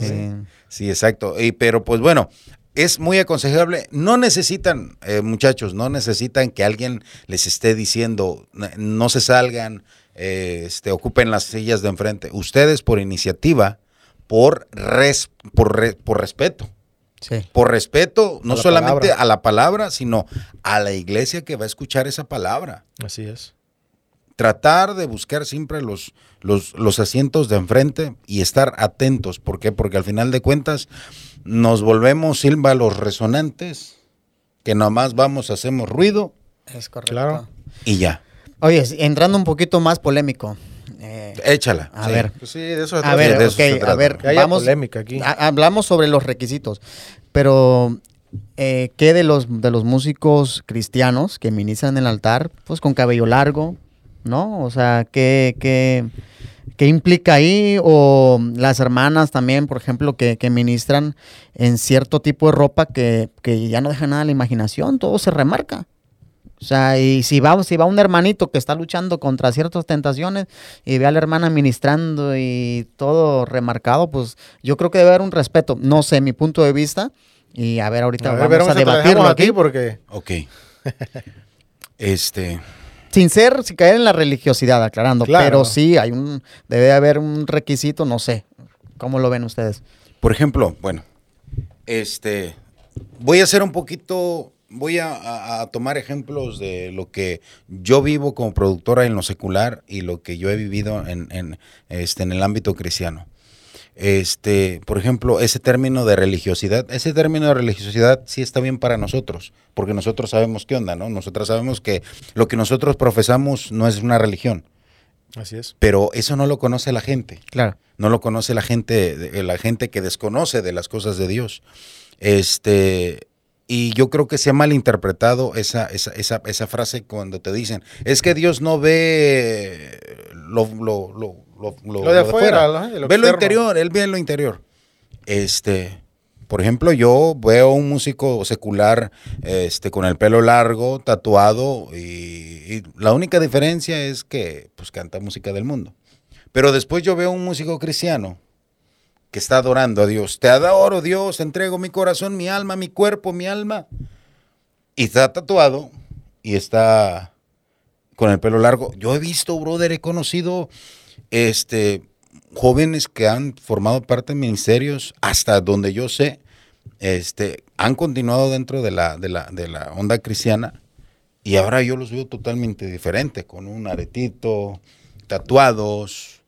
S3: sí, exacto. Y, pero pues bueno, es muy aconsejable. No necesitan, eh, muchachos, no necesitan que alguien les esté diciendo, "N- no se salgan, eh, este, ocupen las sillas de enfrente. Ustedes por iniciativa, por, res- por, re- por respeto.
S2: Sí.
S3: Por respeto, no
S1: la
S3: solamente
S1: palabra.
S3: a la palabra, sino a la iglesia que va a escuchar esa palabra
S1: Así es.
S3: tratar de buscar siempre los, los, los asientos de enfrente y estar atentos. ¿Por qué? Porque al final de cuentas nos volvemos símbolos resonantes, que nomás vamos, hacemos ruido
S2: Es correcto.
S1: Claro.
S3: y ya.
S2: Oye, entrando un poquito más polémico. Eh,
S3: Échala.
S2: a
S3: sí.
S2: ver,
S1: Pues sí, de eso se
S2: a
S1: trata.
S2: ver,
S3: de eso se
S2: a ver,
S1: Que haya
S2: vamos.
S1: polémica aquí.
S2: ha- Hablamos sobre los requisitos, pero eh, ¿qué de los de los músicos cristianos que ministran en el altar, pues con cabello largo, ¿no? O sea, ¿qué, qué, qué implica ahí? O las hermanas también, por ejemplo, que, que ministran en cierto tipo de ropa que, que ya no deja nada a la imaginación, todo se remarca. O sea, y si va, si va un hermanito que está luchando contra ciertas tentaciones y ve a la hermana ministrando y todo remarcado, pues yo creo que debe haber un respeto. No sé, mi punto de vista. Y a ver, ahorita
S1: A ver,
S2: vamos a debatirlo
S1: dejamos
S2: aquí.
S1: porque
S3: Ok. este,
S2: Sin ser, sin caer en la religiosidad, aclarando.
S1: Claro.
S2: Pero sí, hay un, debe haber un requisito, no sé. ¿Cómo lo ven ustedes?
S3: por ejemplo, bueno, este, voy a hacer un poquito, voy a, a- tomar ejemplos de lo que yo vivo como productora en lo secular y lo que yo he vivido en, en, este, en el ámbito cristiano. Este, por ejemplo, ese término de religiosidad, ese término de religiosidad sí está bien para nosotros, porque nosotros sabemos qué onda, ¿no? Nosotros sabemos que lo que nosotros profesamos no es una religión,
S1: así es.
S3: pero eso no lo conoce la gente
S2: Claro.
S3: no lo conoce la gente, la gente que desconoce de las cosas de Dios. Este, y yo creo que se ha malinterpretado esa, esa, esa, esa frase cuando te dicen, es que Dios no ve lo, lo, lo, lo,
S1: Lo de afuera,
S3: ve lo interior, él ve lo interior. Este, por ejemplo, yo veo un músico secular este, con el pelo largo, tatuado, y, y la única diferencia es que pues, canta música del mundo. Pero después yo veo un músico cristiano que está adorando a Dios. Te adoro, Dios, entrego mi corazón, mi alma, mi cuerpo, mi alma. Y está tatuado y está con el pelo largo. Yo he visto, brother, he conocido este jóvenes que han formado parte de ministerios hasta donde yo sé, este, han continuado dentro de la, de la, de la onda cristiana y ahora yo los veo totalmente diferente, con un aretito, tatuados,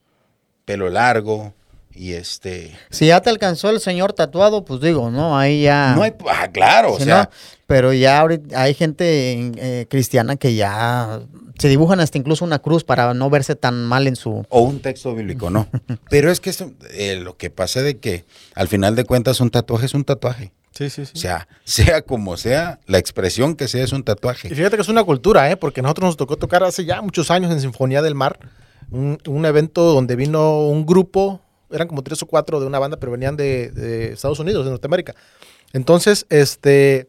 S3: pelo largo. Y este.
S2: Si ya te alcanzó el señor tatuado, pues digo, no, ahí ya.
S3: No hay. Ah, claro, o
S2: Sí,
S3: sea.
S2: ¿no? Pero ya ahorita hay gente eh, cristiana que ya se dibujan hasta incluso una cruz para no verse tan mal en su.
S3: O un texto bíblico, no. Pero es que eso, eh, lo que pasa de que al final de cuentas un tatuaje es un tatuaje.
S1: Sí, sí, sí.
S3: O sea, sea como sea, la expresión que sea es un
S1: Y
S3: tatuaje.
S1: fíjate que es una cultura, ¿eh? Porque a nosotros nos tocó tocar hace ya muchos años en Sinfonía del Mar, un, un evento donde vino un grupo, eran como tres o cuatro de una banda, pero venían de, Estados Unidos, de Norteamérica. Entonces, este,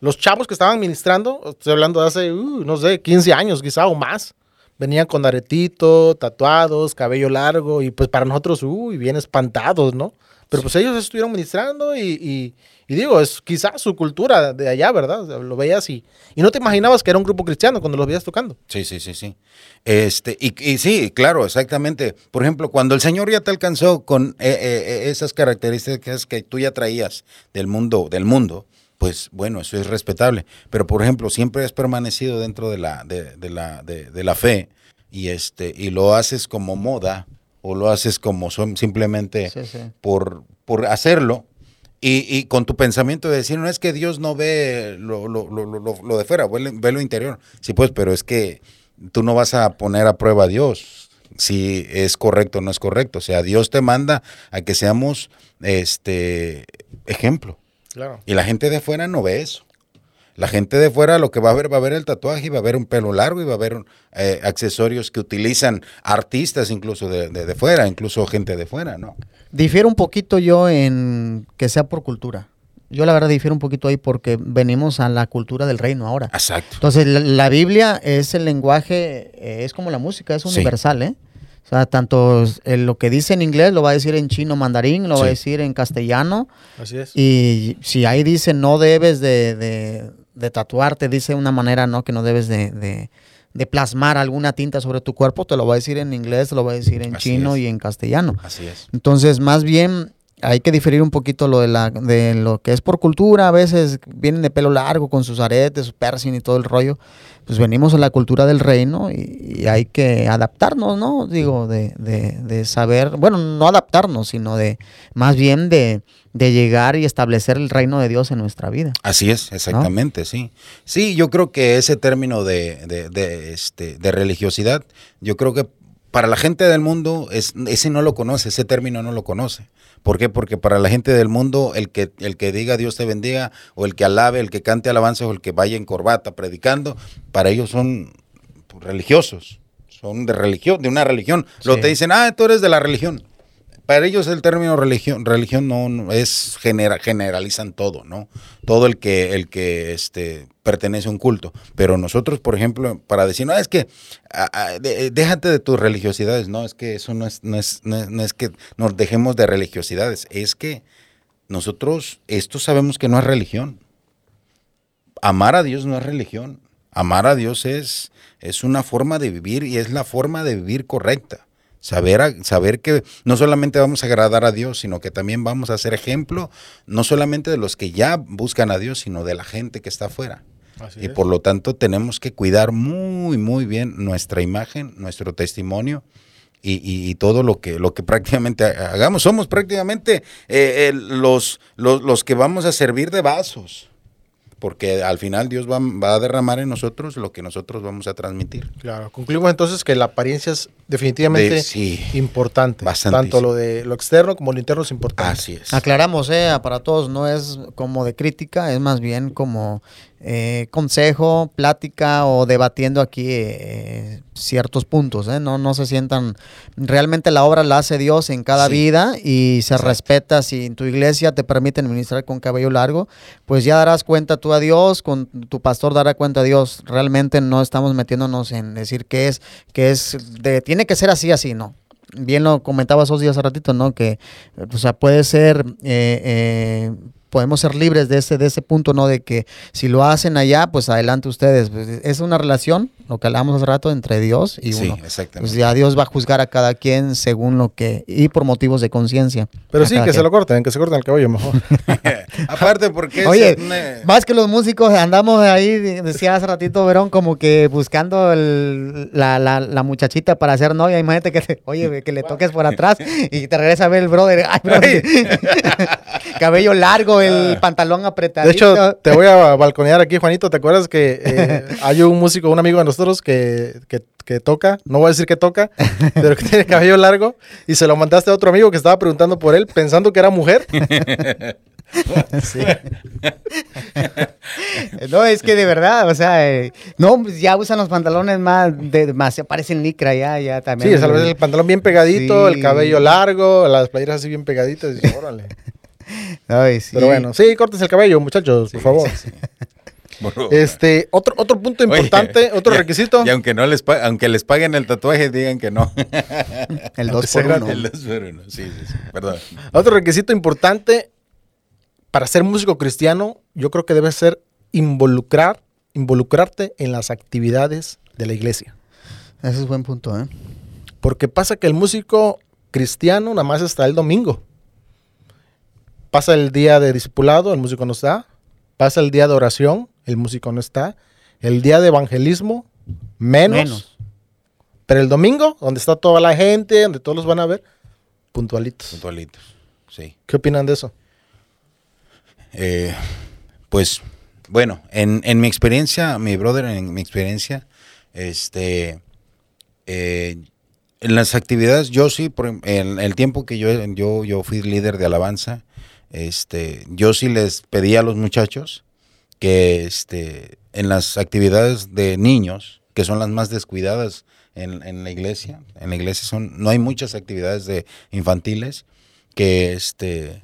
S1: los chavos que estaban ministrando, estoy hablando de hace, uh, no sé, 15 años quizá o más, venían con aretito, tatuados, cabello largo, y pues para nosotros, uy, bien espantados, ¿no? Pero pues ellos estuvieron ministrando y, y- y digo, es quizás su cultura de allá, ¿verdad? Lo veías y, y no te imaginabas que era un grupo cristiano cuando los veías tocando.
S3: Sí, sí, sí, sí. Este, y, sí, claro, exactamente. Por ejemplo, cuando el Señor ya te alcanzó con eh, eh, esas características que tú ya traías del mundo, del mundo, pues bueno, eso es respetable. Pero por ejemplo, siempre has permanecido dentro de la, de, de la, de la fe y este, y lo haces como moda, o lo haces como son simplemente
S2: Sí, sí.
S3: por, por hacerlo. Y, y con tu pensamiento de decir, no es que Dios no ve lo, lo, lo, lo, lo de fuera, ve, lo- ve lo interior. Sí, pues, pero es que tú no vas a poner a prueba a Dios si es correcto o no es correcto. O sea, Dios te manda a que seamos este ejemplo.
S1: Claro.
S3: Y la gente de fuera no ve eso. La gente de fuera lo que va a ver va a ver el tatuaje y va a ver un pelo largo y va a ver eh, accesorios que utilizan artistas incluso de, de, de fuera, incluso gente de fuera, ¿no?
S2: Difiero un poquito yo en que sea por cultura. Yo la verdad difiero un poquito ahí porque venimos a la cultura del reino ahora.
S3: Exacto.
S2: Entonces, la, la Biblia es el lenguaje, eh, es como la música, es
S3: Sí.
S2: universal, ¿eh? O sea, tanto eh, lo que dice en inglés lo va a decir en chino mandarín, lo va a decir en castellano.
S1: Así es.
S2: Y si ahí dice no debes de, de- de tatuarte, dice una manera, ¿no? Que no debes de, de- de plasmar alguna tinta sobre tu cuerpo, te lo va a decir en inglés, te lo va a decir en
S3: Así
S2: chino
S3: es.
S2: y en castellano.
S3: Así es.
S2: Entonces, más bien hay que diferir un poquito lo de, la, de lo que es por cultura. A veces vienen de pelo largo con sus aretes, su piercing y todo el rollo. Pues venimos a la cultura del reino y, y hay que adaptarnos, ¿no? Digo, de, de- de saber, bueno, no adaptarnos, sino de más bien de, de llegar y establecer el reino de Dios en nuestra vida.
S3: Así es, exactamente, sí. Sí, yo creo que ese término de, de, este, de religiosidad, yo creo que para la gente del mundo, es, ese no lo conoce, ese término no lo conoce. ¿Por qué? Porque para la gente del mundo, el que, el que diga Dios te bendiga, o el que alabe, el que cante alabanza, o el que vaya en corbata predicando, para ellos son pues, religiosos, son de religión, de una religión. Lo te dicen, ah, tú eres de la religión. Para ellos el término religión, religión no, no es genera, generalizan todo, ¿no? Todo el que, el que este, pertenece a un culto. Pero nosotros, por ejemplo, para decir, no, es que déjate de tus religiosidades, no, es que eso no es, no es, no es, no es que nos dejemos de religiosidades, es que nosotros, esto sabemos que no es religión. Amar a Dios no es religión. Amar a Dios es, es una forma de vivir y es la forma de vivir correcta. Saber, saber que no solamente vamos a agradar a Dios, sino que también vamos a ser ejemplo, no solamente de los que ya buscan a Dios, sino de la gente que está afuera.
S1: Así
S3: Y
S1: es.
S3: por lo tanto tenemos que cuidar muy, muy bien nuestra imagen, nuestro testimonio y, y- y todo lo que, lo que prácticamente hagamos. Somos prácticamente eh, el- los, los, los que vamos a servir de vasos. Porque al final Dios va, va a derramar en nosotros lo que nosotros vamos a transmitir.
S1: Claro. Concluimos entonces que la apariencia es definitivamente
S3: De- sí.
S1: importante. Tanto lo de lo externo como lo interno es importante.
S3: Así es.
S2: Aclaramos, eh, para todos, no es como de crítica, es más bien como eh, consejo, plática o debatiendo aquí eh, ciertos puntos. eh, No, no se sientan. Realmente la obra la hace Dios en cada
S3: Sí.
S2: vida y se
S3: Exacto.
S2: respeta. Si en tu iglesia te permiten ministrar con cabello largo, pues ya darás cuenta tú a Dios, con tu pastor dará cuenta a Dios. Realmente no estamos metiéndonos en decir que es, que es de, tiene que ser así, así, no bien lo comentabas esos días hace ratito, ¿no? Que, o sea, puede ser eh, eh, podemos ser libres de ese, de ese punto, ¿no? De que si lo hacen allá, pues adelante ustedes. Pues, es una relación, lo que hablábamos hace rato, entre Dios y
S3: Sí,
S2: uno.
S3: exactamente.
S2: Pues ya Dios va a juzgar a cada quien según lo que, y por motivos de conciencia.
S1: Pero sí, que se lo corten, que se corten el cabello mejor.
S3: Aparte, porque es
S2: Oye, más que los músicos, andamos ahí, de- decía hace ratito Verón, como que buscando el- la, la- la muchachita para hacer novia. Imagínate que, te- oye, que le toques por atrás y te regresa a ver el brother. Ay, brother. Cabello largo, el pantalón apretadito.
S1: De hecho, te voy a balconear aquí, Juanito. ¿Te acuerdas que eh, hay un músico, un amigo de nosotros que, que- que toca? No voy a decir que toca, pero que tiene cabello largo. Y se lo mandaste a otro amigo que estaba preguntando por él, pensando que era mujer.
S2: Sí. no, es que de verdad, o sea, eh, no, pues ya usan los pantalones más, de, más se parecen licra ya, ya también.
S1: Sí, es a veces el pantalón bien pegadito,
S2: Sí.
S1: el cabello largo, las playeras así bien pegaditas. y dices, órale.
S2: Ay, sí.
S1: Pero bueno, sí, cortes el cabello, muchachos, por favor. Este, otro, otro punto
S3: Oye,
S1: importante, otro
S3: y-
S1: requisito.
S3: Y aunque no les aunque les paguen el tatuaje, digan que no.
S2: El
S1: Aunque
S2: 2
S1: sea
S2: por uno.
S3: El dos por uno. Sí, sí, sí. Perdón.
S1: Otro requisito importante para ser músico cristiano, yo creo que debe ser involucrar, involucrarte en las actividades de la iglesia.
S2: Ese es buen punto, ¿eh?
S1: Porque pasa que el músico cristiano nada más está el domingo. Pasa el día de discipulado, el músico no está. Pasa el día de oración, el músico no está. El día de evangelismo, menos.
S2: Menos.
S1: Pero el domingo, donde está toda la gente, donde todos los van a ver, puntualitos.
S3: Puntualitos. Sí.
S1: ¿Qué opinan de eso?
S3: Eh, pues, bueno, en, en mi experiencia, mi brother, en mi experiencia, este, eh, en las actividades, yo sí, por, em- en el tiempo que yo, yo, yo fui líder de alabanza, este, yo sí les pedí a los muchachos que este, en las actividades de niños, que son las más descuidadas en, en la iglesia, en la iglesia son, no hay muchas actividades de infantiles, que este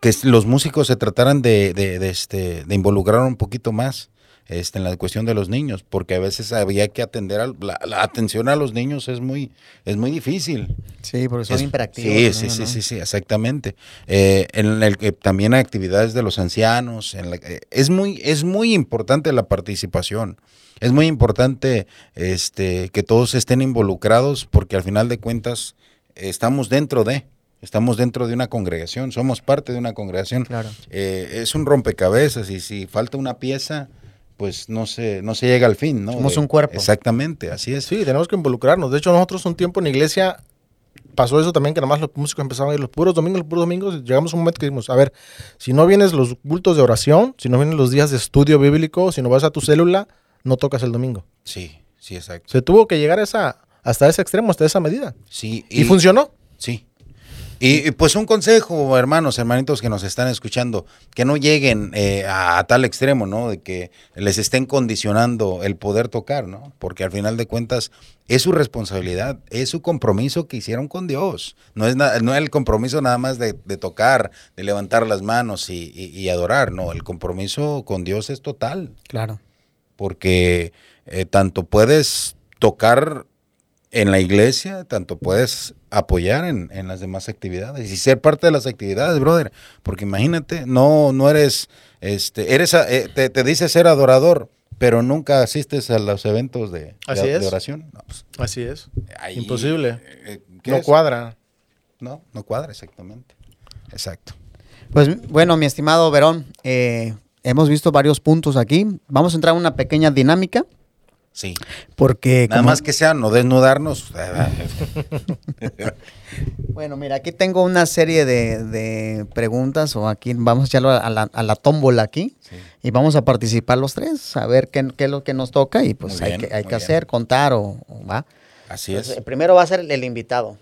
S3: que los músicos se trataran de- de, este, de involucrar un poquito más este, en la cuestión de los niños, porque a veces había que atender a la, la atención a los niños es muy, es muy difícil.
S2: Sí, porque son
S3: Es-
S2: imperactivos.
S3: Sí,
S2: ¿no?
S3: sí, sí, sí, sí, exactamente. Eh, en el que también hay actividades de los ancianos. En la- eh, es, muy, es muy importante la participación. Es muy importante este, que todos estén involucrados porque al final de cuentas estamos dentro de, estamos dentro de una congregación, somos parte de una congregación.
S2: Claro.
S3: Eh, es un rompecabezas y si falta una pieza, pues no se, no se llega al fin, ¿no?
S2: Somos
S3: De-
S2: un cuerpo.
S3: Exactamente, así es.
S1: Sí, tenemos que involucrarnos. De hecho, nosotros un tiempo en la iglesia pasó eso también, que nada más los músicos empezaban a ir los puros domingos, los puros domingos. y llegamos a un momento que dijimos, a ver, si no vienes los cultos de oración, si no vienen los días de estudio bíblico, si no vas a tu célula, no tocas el domingo.
S3: Sí, sí, exacto.
S1: Se tuvo que llegar a esa, hasta ese extremo, hasta esa medida.
S3: Sí,
S1: Y, funcionó.
S3: Sí. Y, pues un consejo, hermanos, hermanitos que nos están escuchando, que no lleguen eh, a, a tal extremo, ¿no? De que les estén condicionando el poder tocar, ¿no? Porque al final de cuentas es su responsabilidad, es su compromiso que hicieron con Dios. No es, no es el compromiso nada más de, de tocar, de levantar las manos y, y- y adorar, no. El compromiso con Dios es total
S2: Claro.
S3: porque eh, tanto puedes tocar en la iglesia, tanto puedes apoyar en, en las demás actividades y ser parte de las actividades, brother. Porque imagínate, no, no eres, este, eres, a- eh, te, te dices ser adorador, pero nunca asistes a los eventos de, de-
S1: Así
S3: de
S1: es.
S3: oración. No, pues,
S1: Así es.
S3: ahí,
S1: Imposible.
S3: eh, ¿qué
S1: No
S3: es?
S1: cuadra.
S3: No, no cuadra exactamente. Exacto.
S2: Pues bueno, mi estimado Verón, eh, hemos visto varios puntos aquí. Vamos a entrar en una pequeña dinámica
S3: Sí.
S2: porque...
S3: Nada
S2: como-
S3: más que sea no desnudarnos.
S2: Bueno, mira, aquí tengo una serie de, de preguntas o aquí vamos a echarlo a la, a la tómbola aquí
S3: Sí.
S2: y vamos a participar los tres, a ver qué, qué es lo que nos toca y pues
S3: Muy
S2: hay
S3: bien,
S2: que, hay que hacer, contar o, o va.
S3: Así es.
S2: primero va a ser el invitado.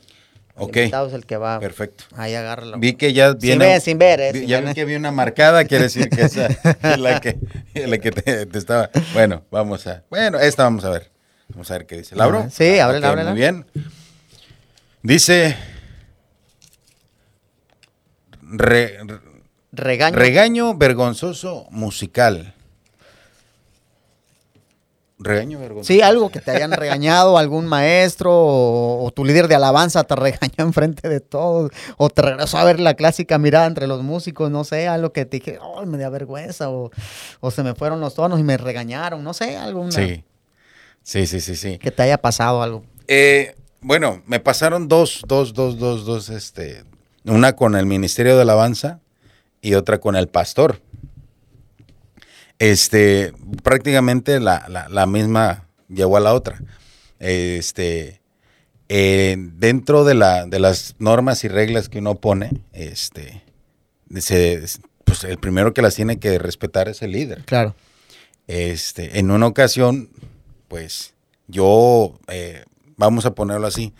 S3: Ok.
S2: El invitado es el que va.
S3: Perfecto.
S2: Ahí agárralo.
S3: Vi que ya
S2: Sin
S3: viene.
S2: ver, sin ver, eh,
S3: vi-
S2: sin
S3: ya
S2: ver.
S3: vi que vi una marcada, quiere decir que esa es la que, la que te, te estaba. Bueno, vamos a. Bueno, esta vamos a ver. Vamos a ver qué dice. ¿La abro?
S2: Ah, sí, ábrela,
S3: Ok,
S2: ábrela.
S3: Muy bien. Dice. re- re-
S2: Regaño.
S3: regaño vergonzoso musical. Regaño vergonzoso.
S2: Sí, algo que te hayan regañado, algún maestro o, o tu líder de alabanza te regañó enfrente de todos, o te regresó a ver la clásica mirada entre los músicos, no sé, algo que te dije, oh, me da vergüenza, o, o se me fueron los tonos y me regañaron, no sé, algo
S3: Sí. Sí, sí, sí, sí.
S2: que te haya pasado algo.
S3: Eh, bueno, me pasaron dos, dos, dos, dos, dos, este, una con el Ministerio de Alabanza y otra con el pastor. Este, prácticamente la, la- la misma llegó a la otra. Este, eh, dentro de, la, de las normas y reglas que uno pone, este, se- pues el primero que las tiene que respetar es el líder.
S2: Claro.
S3: Este, en una ocasión, pues yo, eh, vamos a ponerlo así,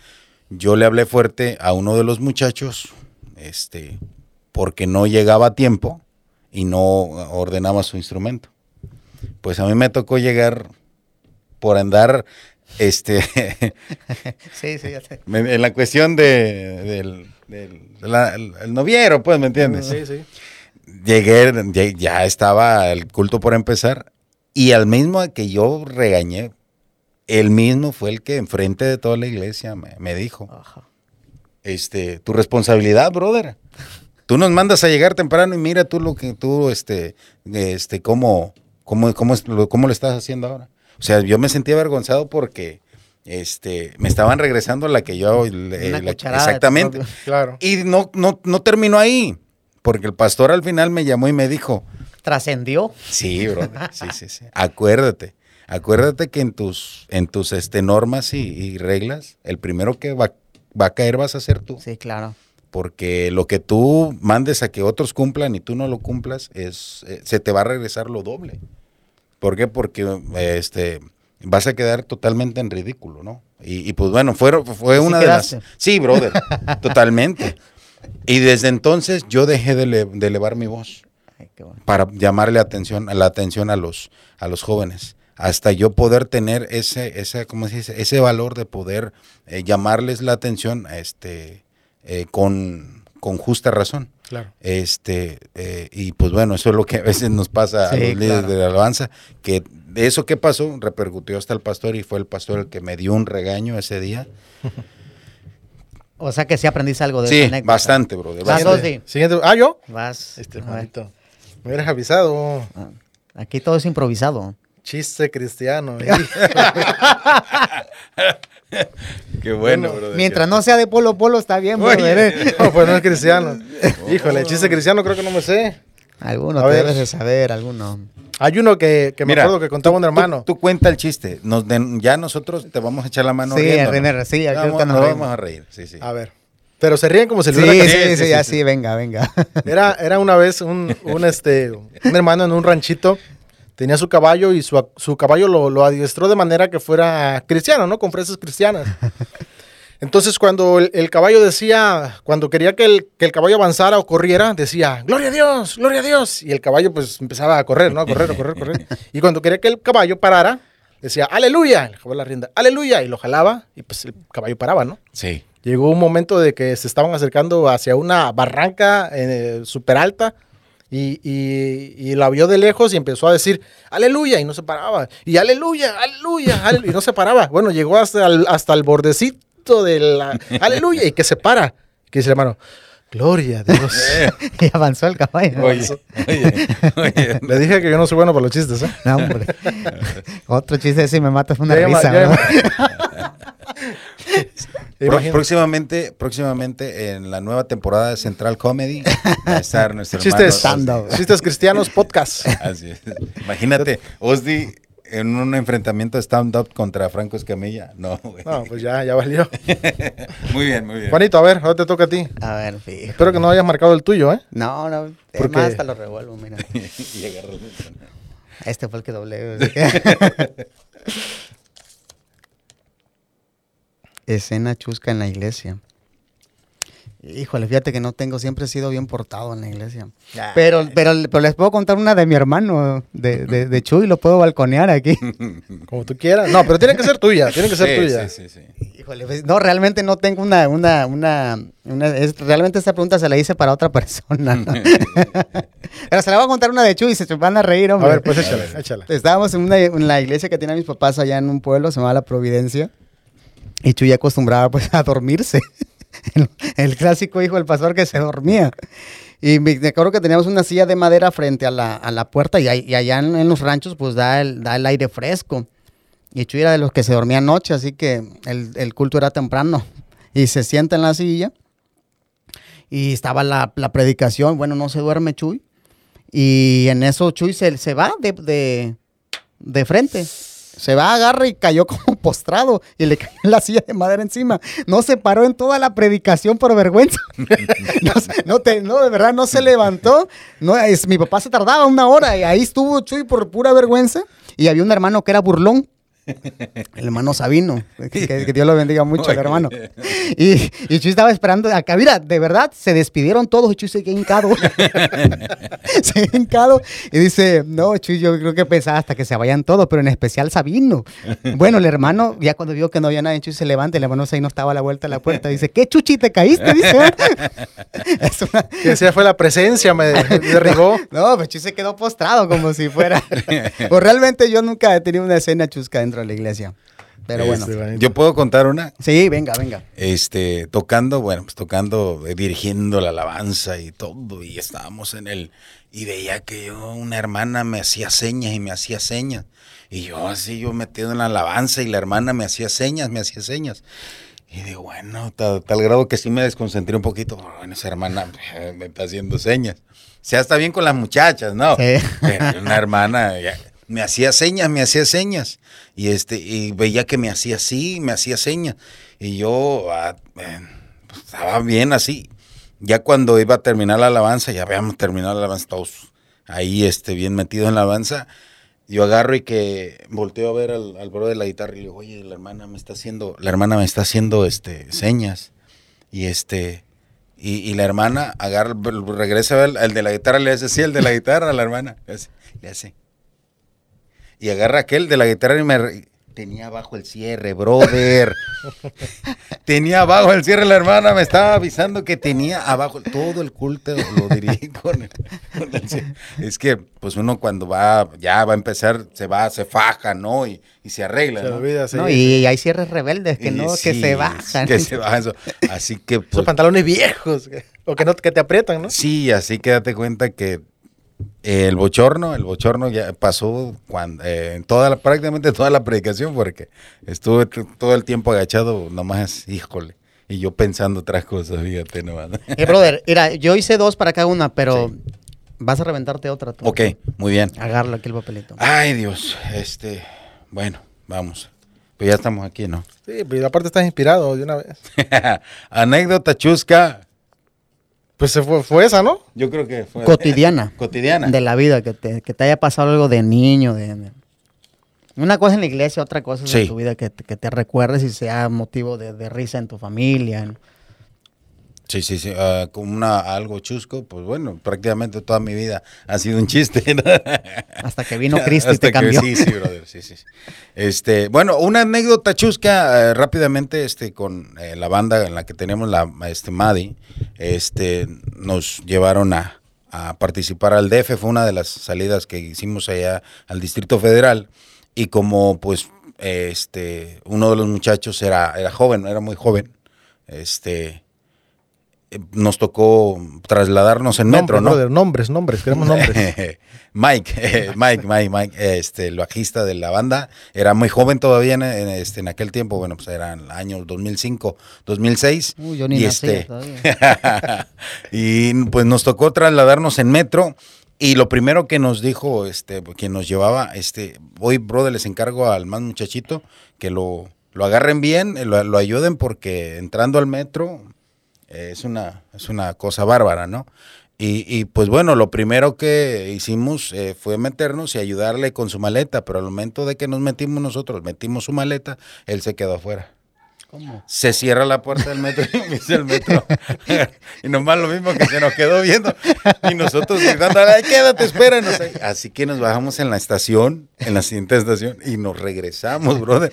S3: yo le hablé fuerte a uno de los muchachos, este, porque no llegaba a tiempo y no ordenaba su instrumento. Pues a mí me tocó llegar por andar, este,
S2: Sí, sí, ya sé.
S3: en la cuestión de, del, del- de la- el, el noviero, pues, ¿me entiendes?
S1: Sí, sí.
S3: Llegué, ya, ya estaba el culto por empezar y al mismo que yo regañé, el mismo fue el que enfrente de toda la iglesia me, me dijo,
S2: Ajá.
S3: este, tu responsabilidad, brother. Tú nos mandas a llegar temprano y mira tú lo que tú, este, este, cómo, cómo, cómo, es- lo- cómo lo estás haciendo ahora. O sea, yo me sentí avergonzado porque, este, me estaban regresando la que yo, la- exactamente.
S1: Claro.
S3: Y no, no, no terminó ahí, porque el pastor al final me llamó y me dijo,
S2: Trascendió.
S3: Sí, bro. Sí, sí, sí. Acuérdate. Acuérdate que en tus, en tus este, normas y, y reglas, el primero que va, va a caer vas a ser tú.
S2: Sí, claro.
S3: Porque lo que tú mandes a que otros cumplan y tú no lo cumplas, es, eh, se te va a regresar lo doble. ¿Por qué? Porque eh, este, vas a quedar totalmente en ridículo, ¿no? Y, y pues bueno, fue, fue
S2: ¿Sí
S3: una de las... Sí, brother, totalmente. Y desde entonces yo dejé de, le- de elevar mi voz
S2: Ay, qué bueno.
S3: para llamarle atención, la atención a los, a los jóvenes. Hasta yo poder tener ese, ese, ¿cómo se dice? ese valor de poder eh, llamarles la atención este, eh, con, con justa razón.
S1: Claro.
S3: Este, eh, y pues bueno, eso es lo que a veces nos pasa a los líderes
S2: claro.
S3: de la alabanza, que de eso que pasó repercutió hasta el pastor y fue el pastor el que me dio un regaño ese día.
S2: O sea que sí aprendiste algo de
S3: Sí, bastante, brother.
S2: Vas,
S3: bastante.
S1: Siguiente. Ah, yo.
S2: Vas.
S1: Este hermanito. Me hubieras avisado.
S2: Ah, Aquí todo es improvisado.
S1: Chiste cristiano.
S3: Qué bueno,
S1: Bueno,
S3: brother.
S2: Mientras no sea de polo polo está bien,
S3: Oye.
S2: brother, ¿eh?
S1: no, pues no es cristiano. Híjole, chiste cristiano creo que no me sé.
S2: Alguno te debes de saber, alguno.
S1: Hay uno que, que me
S3: Mira,
S1: acuerdo que contaba
S3: tú-
S1: un
S3: tú-
S1: hermano.
S3: Tú, cuenta el chiste. Nos den- ya nosotros te vamos a echar la mano
S2: Sí. René, sí, aquí
S3: Vamos-
S2: nos
S3: nos vamos a reír. Sí, sí.
S1: A ver. Pero se ríen como si
S2: Sí,
S1: le hubiera
S2: sí, sí,
S3: sí, sí,
S2: así,
S3: sí.
S2: venga, venga.
S1: Era, era una vez un, un, este, un hermano en un ranchito, tenía su caballo y su, su caballo lo, lo adiestró de manera que fuera cristiano, ¿no? Con fresas cristianas. Entonces cuando el, el caballo decía, cuando quería que el, que el caballo avanzara o corriera, decía, gloria a Dios, gloria a Dios. Y el caballo pues empezaba a correr, ¿no? A correr, a correr, a correr. Y cuando quería que el caballo parara, decía, aleluya. Le jalaba la rienda, aleluya. Y lo jalaba y pues el caballo paraba, ¿no?
S3: Sí.
S1: Llegó un momento de que se estaban acercando hacia una barranca eh, súper alta y, y- y la vio de lejos y empezó a decir, aleluya, y no se paraba. Y aleluya, aleluya, aleluya", y no se paraba. Bueno, llegó hasta el, hasta el bordecito de la aleluya y que se para. Que dice el hermano, gloria a Dios.
S2: y avanzó el caballo.
S3: Oye, oye, oye.
S1: Le dije que yo no soy bueno para los chistes, ¿eh?
S2: No, hombre. Otro chiste si me matas una
S1: Ya
S2: risa,
S1: ya
S2: ¿verdad?
S3: Próximamente, próximamente en la nueva temporada de Central Comedy va a estar nuestro
S1: Chistes,
S3: hermano
S1: chistes cristianos podcast.
S3: Así es. Imagínate, Osdi en un enfrentamiento stand-up contra Franco Escamilla. No, güey.
S1: No, pues ya, ya valió.
S3: Muy bien, muy bien.
S1: Juanito, a ver, ahora te toca a ti.
S2: A ver, fijo.
S1: Espero que no hayas marcado el tuyo, ¿eh?
S2: No, no. Es
S1: Porque-
S2: más, hasta lo revuelvo, mira.
S3: Y agarró el-
S2: Este fue el que doblé. Escena chusca en la iglesia. Híjole, fíjate que no tengo, siempre he sido bien portado en la iglesia. Pero, pero, pero les puedo contar una de mi hermano, de, de, de Chuy, lo puedo balconear aquí.
S1: Como tú quieras. No, pero tiene que ser tuya, tiene que ser
S3: Sí,
S1: tuya.
S3: sí, sí, sí.
S2: Híjole, pues, no, realmente no tengo una, una, una, una- es- realmente esta pregunta se la hice para otra persona. ¿no? pero se la voy a contar una de Chuy y se van a reír,
S1: A
S2: hombre.
S1: ver, pues échala, échala.
S2: Estábamos en, una, en la iglesia que tienen mis papás allá en un pueblo, se llama La Providencia. Y Chuy acostumbraba pues a dormirse. el, clásico hijo del pastor que se dormía. Y me, acuerdo que teníamos una silla de madera frente a la, a la puerta y, allá en, en los ranchos pues da el, da el aire fresco. Y Chuy era de los que se dormía anoche, así que el, el culto era temprano. Y se sienta en la silla y estaba la, la predicación. Bueno, no se duerme Chuy. Y en eso Chuy se, se va de, de, de frente. Se va, agarra y cayó como postrado y le cayó la silla de madera encima. No se paró en toda la predicación por vergüenza. no, no, te- no, de verdad, no se levantó. No, es, mi papá se tardaba una hora y ahí estuvo Chuy por pura vergüenza. Y había un hermano que era burlón. El hermano Sabino, que, que Dios lo bendiga mucho al hermano. Y, y Chuy estaba esperando acá. Mira, de verdad, se despidieron todos y Chuy se quedó hincado. se quedó hincado. Y dice, no, Chuy, yo creo que pensaba hasta que se vayan todos, pero en especial Sabino. Bueno, el hermano, ya cuando vio que no había nadie, Chuy se levanta, el hermano Sabino estaba a la vuelta de la puerta. Dice, ¿qué Chuchi te caíste? Dice. es una,
S1: decía fue la presencia, me derribó.
S2: no, pues Chuy se quedó postrado como si fuera. pues realmente yo nunca he tenido una escena chusca dentro de la iglesia. Pero bueno.
S1: Este.
S3: Yo puedo contar una.
S2: Sí, venga, venga.
S3: este, tocando, bueno, pues tocando, eh, dirigiendo la alabanza y todo, y estábamos en el, y veía que yo, una hermana me hacía señas y me hacía señas, y yo así, yo metido en la alabanza y la hermana me hacía señas, me hacía señas. Y digo, bueno, tal, tal grado que sí me desconcentré un poquito, bueno, esa hermana me está haciendo señas. O sea, está bien con las muchachas, ¿no?
S2: Sí.
S3: Pero una hermana ya, me hacía señas, me hacía señas. Y este, y veía que me hacía así, me hacía señas. Y yo ah, eh, pues, estaba bien así. Ya cuando iba a terminar la alabanza, ya habíamos terminado la alabanza, todos ahí este, bien metidos en la alabanza. Yo agarro y que volteo a ver al, al bro de la guitarra y le digo, oye, la hermana me está haciendo, la hermana me está haciendo este señas. Y este, y, la hermana agarra, regresa a ver, el de la guitarra le hace así, el de la guitarra a la hermana, le hace. Y agarra aquel de la guitarra y me... re- Tenía abajo el cierre, brother. tenía abajo el cierre, la hermana me estaba avisando que tenía abajo todo el culto, lo dirigí con el, con el cierre. Es que, pues uno cuando va, ya va a empezar, se va, se faja, ¿no? Y, y se arregla,
S1: Se
S3: ¿no?
S1: olvida, sí.
S2: No, y hay cierres rebeldes que
S3: Y
S2: no, que se bajan.
S3: Que se bajan. eso. Así que,
S1: Esos
S3: pues,
S1: pantalones viejos. O que, no, que te aprietan, ¿no?
S3: Sí, así que date cuenta que el bochorno, el bochorno ya pasó cuando, eh, en toda la, prácticamente toda la predicación, porque estuve todo el tiempo agachado, nomás, híjole, y yo pensando otras cosas, fíjate nomás.
S2: Eh, brother, mira, yo hice dos para cada una, pero vas a reventarte otra tú.
S3: ok, muy bien.
S2: Agarra aquí el papelito.
S3: Ay, Dios, este, bueno, vamos. Pues ya estamos aquí, ¿no?
S1: Sí, pero aparte estás inspirado de una vez.
S3: Anécdota chusca,
S1: Pues se fue, fue esa, ¿no?
S3: yo creo que fue
S2: Cotidiana.
S3: cotidiana.
S2: De la vida, que te, que te haya pasado algo de niño. De, de- Una cosa en la iglesia, otra cosa
S3: Sí.
S2: en tu vida que, te- que te recuerdes y sea motivo de, de risa en tu familia. ¿no?
S3: Sí, sí, sí, como una, algo chusco, pues bueno, prácticamente toda mi vida ha sido un chiste. ¿no?
S2: Hasta que vino Cristo y te
S3: que-
S2: cambió.
S3: sí, sí, brother, sí, sí. Este, bueno, una anécdota chusca eh, rápidamente, este, con eh, la banda en la que tenemos la, este, Madi, este, nos llevaron a, a participar al DF, fue una de las salidas que hicimos allá al Distrito Federal, y como, pues, este, uno de los muchachos era, era joven, era muy joven, este, nos tocó trasladarnos en metro, ¿no?
S1: brother, nombres, nombres, queremos nombres.
S3: Mike, eh, Mike, Mike, Mike, este, el bajista de la banda, era muy joven todavía en, este, en aquel tiempo, bueno, pues eran años 2005, 2006.
S2: Uy, yo ni
S3: y
S2: nacía
S3: este,
S2: todavía.
S3: y pues nos tocó trasladarnos en metro. Y lo primero que nos dijo, este, quien nos llevaba, este, hoy, brother, les encargo al más muchachito que lo, lo agarren bien, eh, lo, lo ayuden porque entrando al metro eh, es una, es una cosa bárbara, ¿no? Y, y, pues bueno, lo primero que hicimos eh, fue meternos y ayudarle con su maleta, pero al momento de que nos metimos nosotros, metimos su maleta, él se quedó afuera.
S2: ¿Cómo?
S3: Se cierra la puerta del metro y dice el metro. y nomás lo mismo que se nos quedó viendo. Y nosotros gritando, ay, quédate, espéranos. Así que nos bajamos en la estación, en la siguiente estación, y nos regresamos, brother.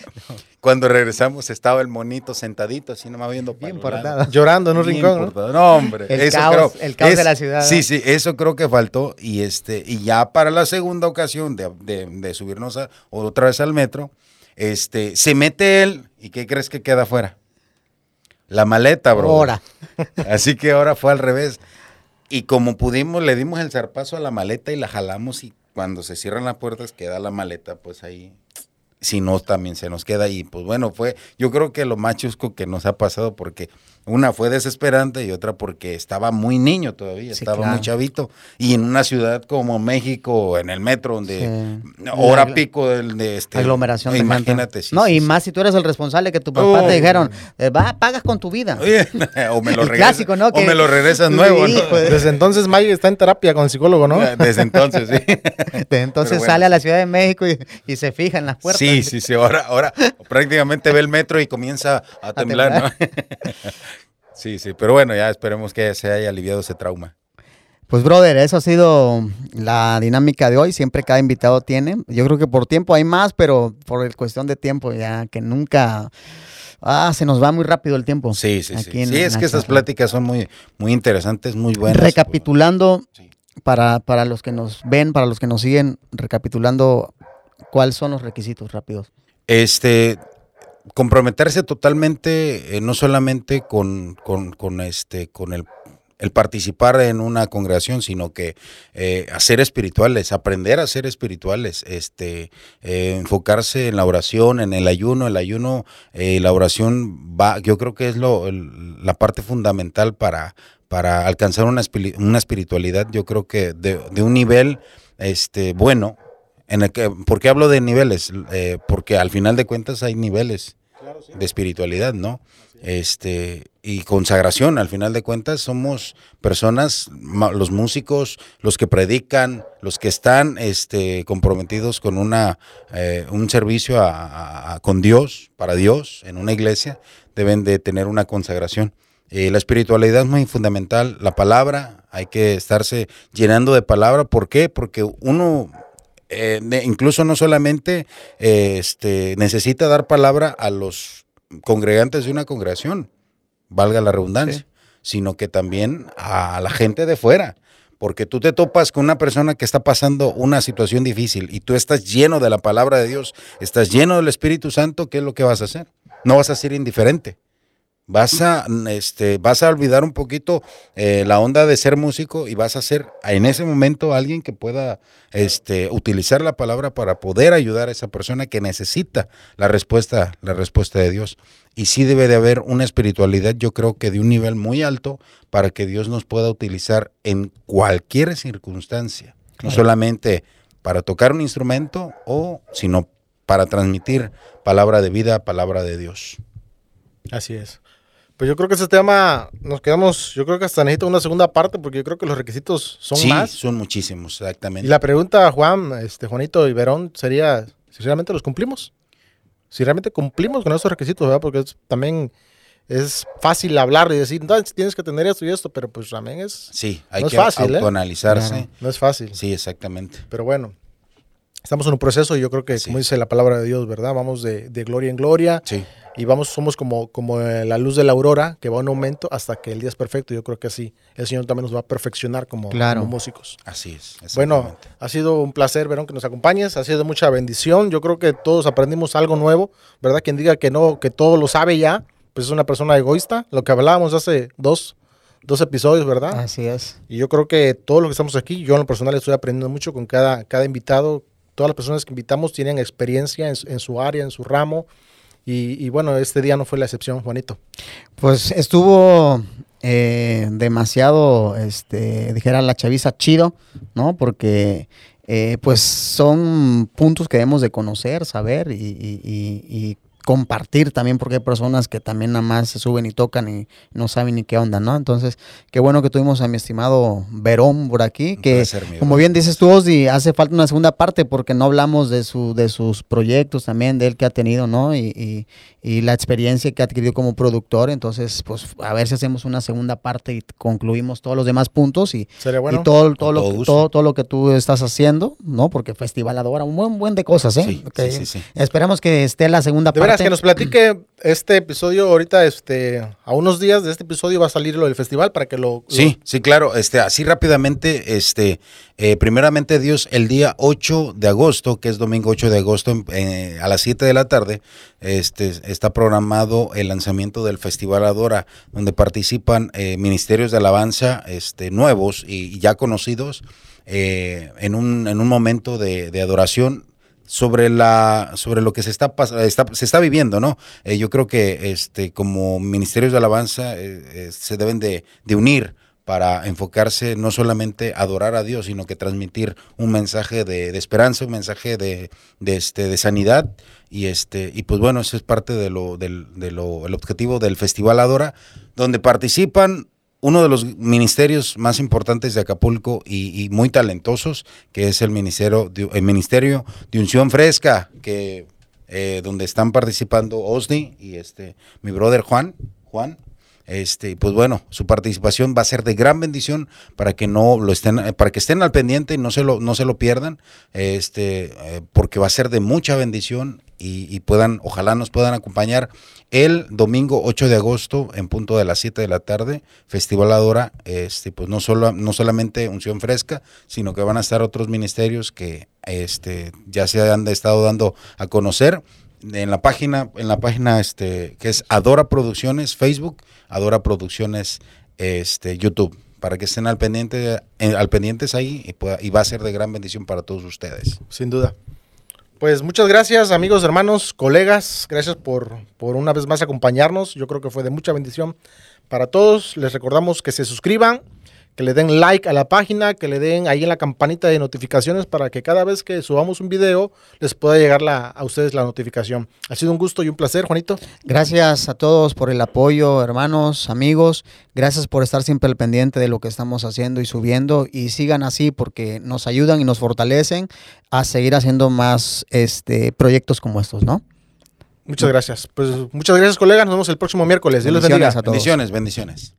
S3: Cuando regresamos estaba el monito sentadito, así nomás viendo
S2: Bien portado.
S1: Llorando en un
S3: Bien
S1: rincón. ¿no?
S3: portado. No, hombre.
S2: El
S3: eso
S2: caos-
S3: creo-
S2: el caos de la ciudad,
S3: Sí,
S2: ¿no?
S3: sí, eso creo que faltó. Y este, y ya para la segunda ocasión de, de- de subirnos a- otra vez al metro, este, se mete él, ¿y qué crees que queda afuera? La maleta, bro.
S2: Ahora.
S3: Así que ahora fue al revés. Y como pudimos, le dimos el zarpazo a la maleta y la jalamos y cuando se cierran las puertas queda la maleta, pues ahí. Si no, también se nos queda ahí. Pues bueno, fue, yo creo que lo más chusco que nos ha pasado porque una fue desesperante y otra porque estaba muy niño todavía,
S2: Sí,
S3: estaba
S2: claro.
S3: muy chavito. Y en una ciudad como México, en el metro, donde
S2: Sí.
S3: hora
S2: La-
S3: pico del- de este.
S2: aglomeración de.
S3: Imagínate, sí.
S2: No,
S3: sí,
S2: y
S3: sí.
S2: más si tú eres el responsable que tu papá
S3: Oh.
S2: te dijeron, eh, va, pagas con tu vida.
S3: Oye, o me lo regresas,
S2: clásico, ¿no?
S3: o
S2: Que-
S3: me lo regresas nuevo, ¿no?
S2: De-
S1: Desde entonces Mike está en terapia con el psicólogo, ¿no?
S3: Desde entonces, sí.
S2: Entonces
S3: Pero bueno,
S2: sale a la. Ciudad de México y, y se fija en las puertas.
S3: Sí, sí, sí. Ahora, ahora prácticamente ve el metro y comienza a temblar, ¿no? Sí, sí. Pero bueno, ya esperemos que se haya aliviado ese trauma.
S2: Pues, brother, eso ha sido la dinámica de hoy. Siempre cada invitado tiene. Yo creo que por tiempo hay más, pero por el cuestión de tiempo, ya que nunca. Ah, se nos va muy rápido el tiempo.
S3: Sí, sí, sí.
S2: En-
S3: Sí, es que estas pláticas son muy, muy interesantes, muy buenas.
S2: Recapitulando,
S3: Sí.
S2: para, para los que nos ven, para los que nos siguen, recapitulando, ¿cuáles son los requisitos rápidos?
S3: Este, comprometerse totalmente, eh, no solamente con, con, este, con el, el participar en una congregación, sino que eh, hacer espirituales, aprender a ser espirituales, este, eh, enfocarse en la oración, en el ayuno, el ayuno, eh, la oración va, yo creo que es lo, la parte fundamental para, para alcanzar una, una espiritualidad, yo creo que de, de un nivel, este, bueno, en el que, ¿Por qué hablo de niveles? Eh, porque al final de cuentas hay niveles de espiritualidad, ¿no? Este, y consagración, al final de cuentas somos personas, los músicos, los que predican, los que están este, comprometidos con una, eh, un servicio a- con Dios, para Dios, en una iglesia, deben de tener una consagración. Eh, la espiritualidad es muy fundamental, la palabra, hay que estarse llenando de palabra, ¿por qué? Porque uno eh, incluso no solamente eh, este, necesita dar palabra a los congregantes de una congregación, valga la redundancia, sino que también a la gente de fuera. Porque tú te topas con una persona que está pasando una situación difícil y tú estás lleno de la palabra de Dios, estás lleno del Espíritu Santo, ¿qué es lo que vas a hacer? No vas a ser indiferente. Vas a, este, vas a olvidar un poquito eh, la onda de ser músico y vas a ser en ese momento alguien que pueda este, utilizar la palabra para poder ayudar a esa persona que necesita la respuesta, la respuesta de Dios. Y sí debe de haber una espiritualidad, yo creo que de un nivel muy alto, para que Dios nos pueda utilizar en cualquier circunstancia, no solamente para tocar un instrumento o sino para transmitir palabra de vida, palabra de Dios.
S1: Así es. Pues yo creo que ese tema nos quedamos, yo creo que hasta necesita una segunda parte porque yo creo que los requisitos son
S3: sí,
S1: más.
S3: son muchísimos, exactamente.
S1: Y la pregunta, Juan, este, Juanito y Verón, sería si realmente los cumplimos. Si realmente cumplimos con esos requisitos, ¿verdad? Porque es- también es fácil hablar y decir, no, tienes que tener esto y esto, pero pues también es,
S3: Sí, hay
S1: No es
S3: que
S1: fácil, ¿eh?
S2: Claro.
S1: no es fácil.
S3: Sí, exactamente.
S1: Pero bueno, estamos en un proceso y yo creo que,
S3: Sí.
S1: como dice la palabra de Dios, ¿verdad? Vamos de, de gloria en gloria
S3: Sí,
S1: y vamos, somos como, como eh, la luz de la aurora que va en aumento hasta que el día es perfecto. Yo creo que así el Señor también nos va a perfeccionar como,
S2: Claro.
S1: como músicos.
S3: así es.
S1: Bueno, ha sido un placer, Verón, que nos acompañes. Ha sido mucha bendición. Yo creo que todos aprendimos algo nuevo, ¿verdad? Quien diga que no, que todo lo sabe ya, pues es una persona egoísta. Lo que hablábamos hace dos, dos episodios, ¿verdad?
S2: Así es.
S1: Y yo creo que todos los que estamos aquí, yo en lo personal estoy aprendiendo mucho con cada, cada invitado. Todas las personas que invitamos tienen experiencia en, su- en su área, en su ramo. Y, y bueno, este día no fue la excepción, Juanito.
S2: Pues estuvo eh, demasiado, este, dijera la chaviza, chido, ¿no? Porque eh, pues son puntos que debemos de conocer, saber y, y- y- y compartir también, porque hay personas que también nada más se suben y tocan y no saben ni qué onda, ¿no? Entonces, qué bueno que tuvimos a mi estimado Verón por aquí, que
S3: placer,
S2: como bien dices tú, Osdi, hace falta una segunda parte porque no hablamos de, su, de sus proyectos también, de él que ha tenido, ¿no? Y, y- y la experiencia que ha adquirido como productor, entonces, pues, a ver si hacemos una segunda parte y concluimos todos los demás puntos y,
S1: Sería bueno.
S2: y todo, todo, lo,
S3: todo
S2: todo, todo lo que tú estás haciendo, ¿no? Porque Festival Adora, un buen, buen de cosas, ¿eh?
S3: Sí, sí, sí.
S2: Esperamos que esté la segunda parte.
S1: Que nos platique este episodio ahorita, este, a unos días de este episodio va a salir lo del festival para que lo... lo-
S3: Sí, sí, claro. Este, así rápidamente, este, eh, primeramente Dios, el día 8 de agosto, que es domingo 8 de agosto, eh, a las 7 de la tarde, este, está programado el lanzamiento del Festival Adora, donde participan eh, ministerios de alabanza este, nuevos y, y ya conocidos eh, en, un, en un momento de, de adoración sobre la sobre lo que se está, se está viviendo no Eh, yo creo que este como ministerios de alabanza eh, eh, se deben de, unir para enfocarse no solamente a adorar a Dios sino que transmitir un mensaje de, esperanza un mensaje de, este de sanidad. Y este y pues bueno eso es parte de lo del de objetivo del festival Adora donde participan uno de los ministerios más importantes de Acapulco y, muy talentosos, que es el ministerio de, el ministerio de unción fresca, que eh, donde están participando Osni y este mi brother Juan, Juan. Este, pues bueno, su participación va a ser de gran bendición para que no lo estén, eh, para que estén al pendiente y no se lo, no se lo pierdan, este, eh, porque va a ser de mucha bendición y, puedan, ojalá nos puedan acompañar el domingo 8 de agosto en punto de las 7 de la tarde, Festival Adora, este, pues no solo, no solamente unción fresca, sino que van a estar otros ministerios que este, ya se han estado dando a conocer en la página, en la página este, que es Adora Producciones, Facebook, Adora Producciones, este, YouTube, para que estén al pendiente, eh, al pendientes ahí y, pueda- y va a ser de gran bendición para todos ustedes.
S1: Sin duda. Pues muchas gracias, amigos, hermanos, colegas. Gracias por, por una vez más acompañarnos. Yo creo que fue de mucha bendición para todos. Les recordamos que se suscriban, que le den like a la página, que le den ahí en la campanita de notificaciones para que cada vez que subamos un video les pueda llegar la- a ustedes la notificación. Ha sido un gusto y un placer, Juanito.
S2: Gracias a todos por el apoyo, hermanos, amigos. Gracias por estar siempre al pendiente de lo que estamos haciendo y subiendo. Y sigan así porque nos ayudan y nos fortalecen a seguir haciendo más este, proyectos como estos, ¿no?
S1: Muchas gracias. Pues muchas gracias, colegas. Nos vemos el próximo miércoles. Dios les bendiga.
S2: A todos.
S3: Bendiciones, bendiciones.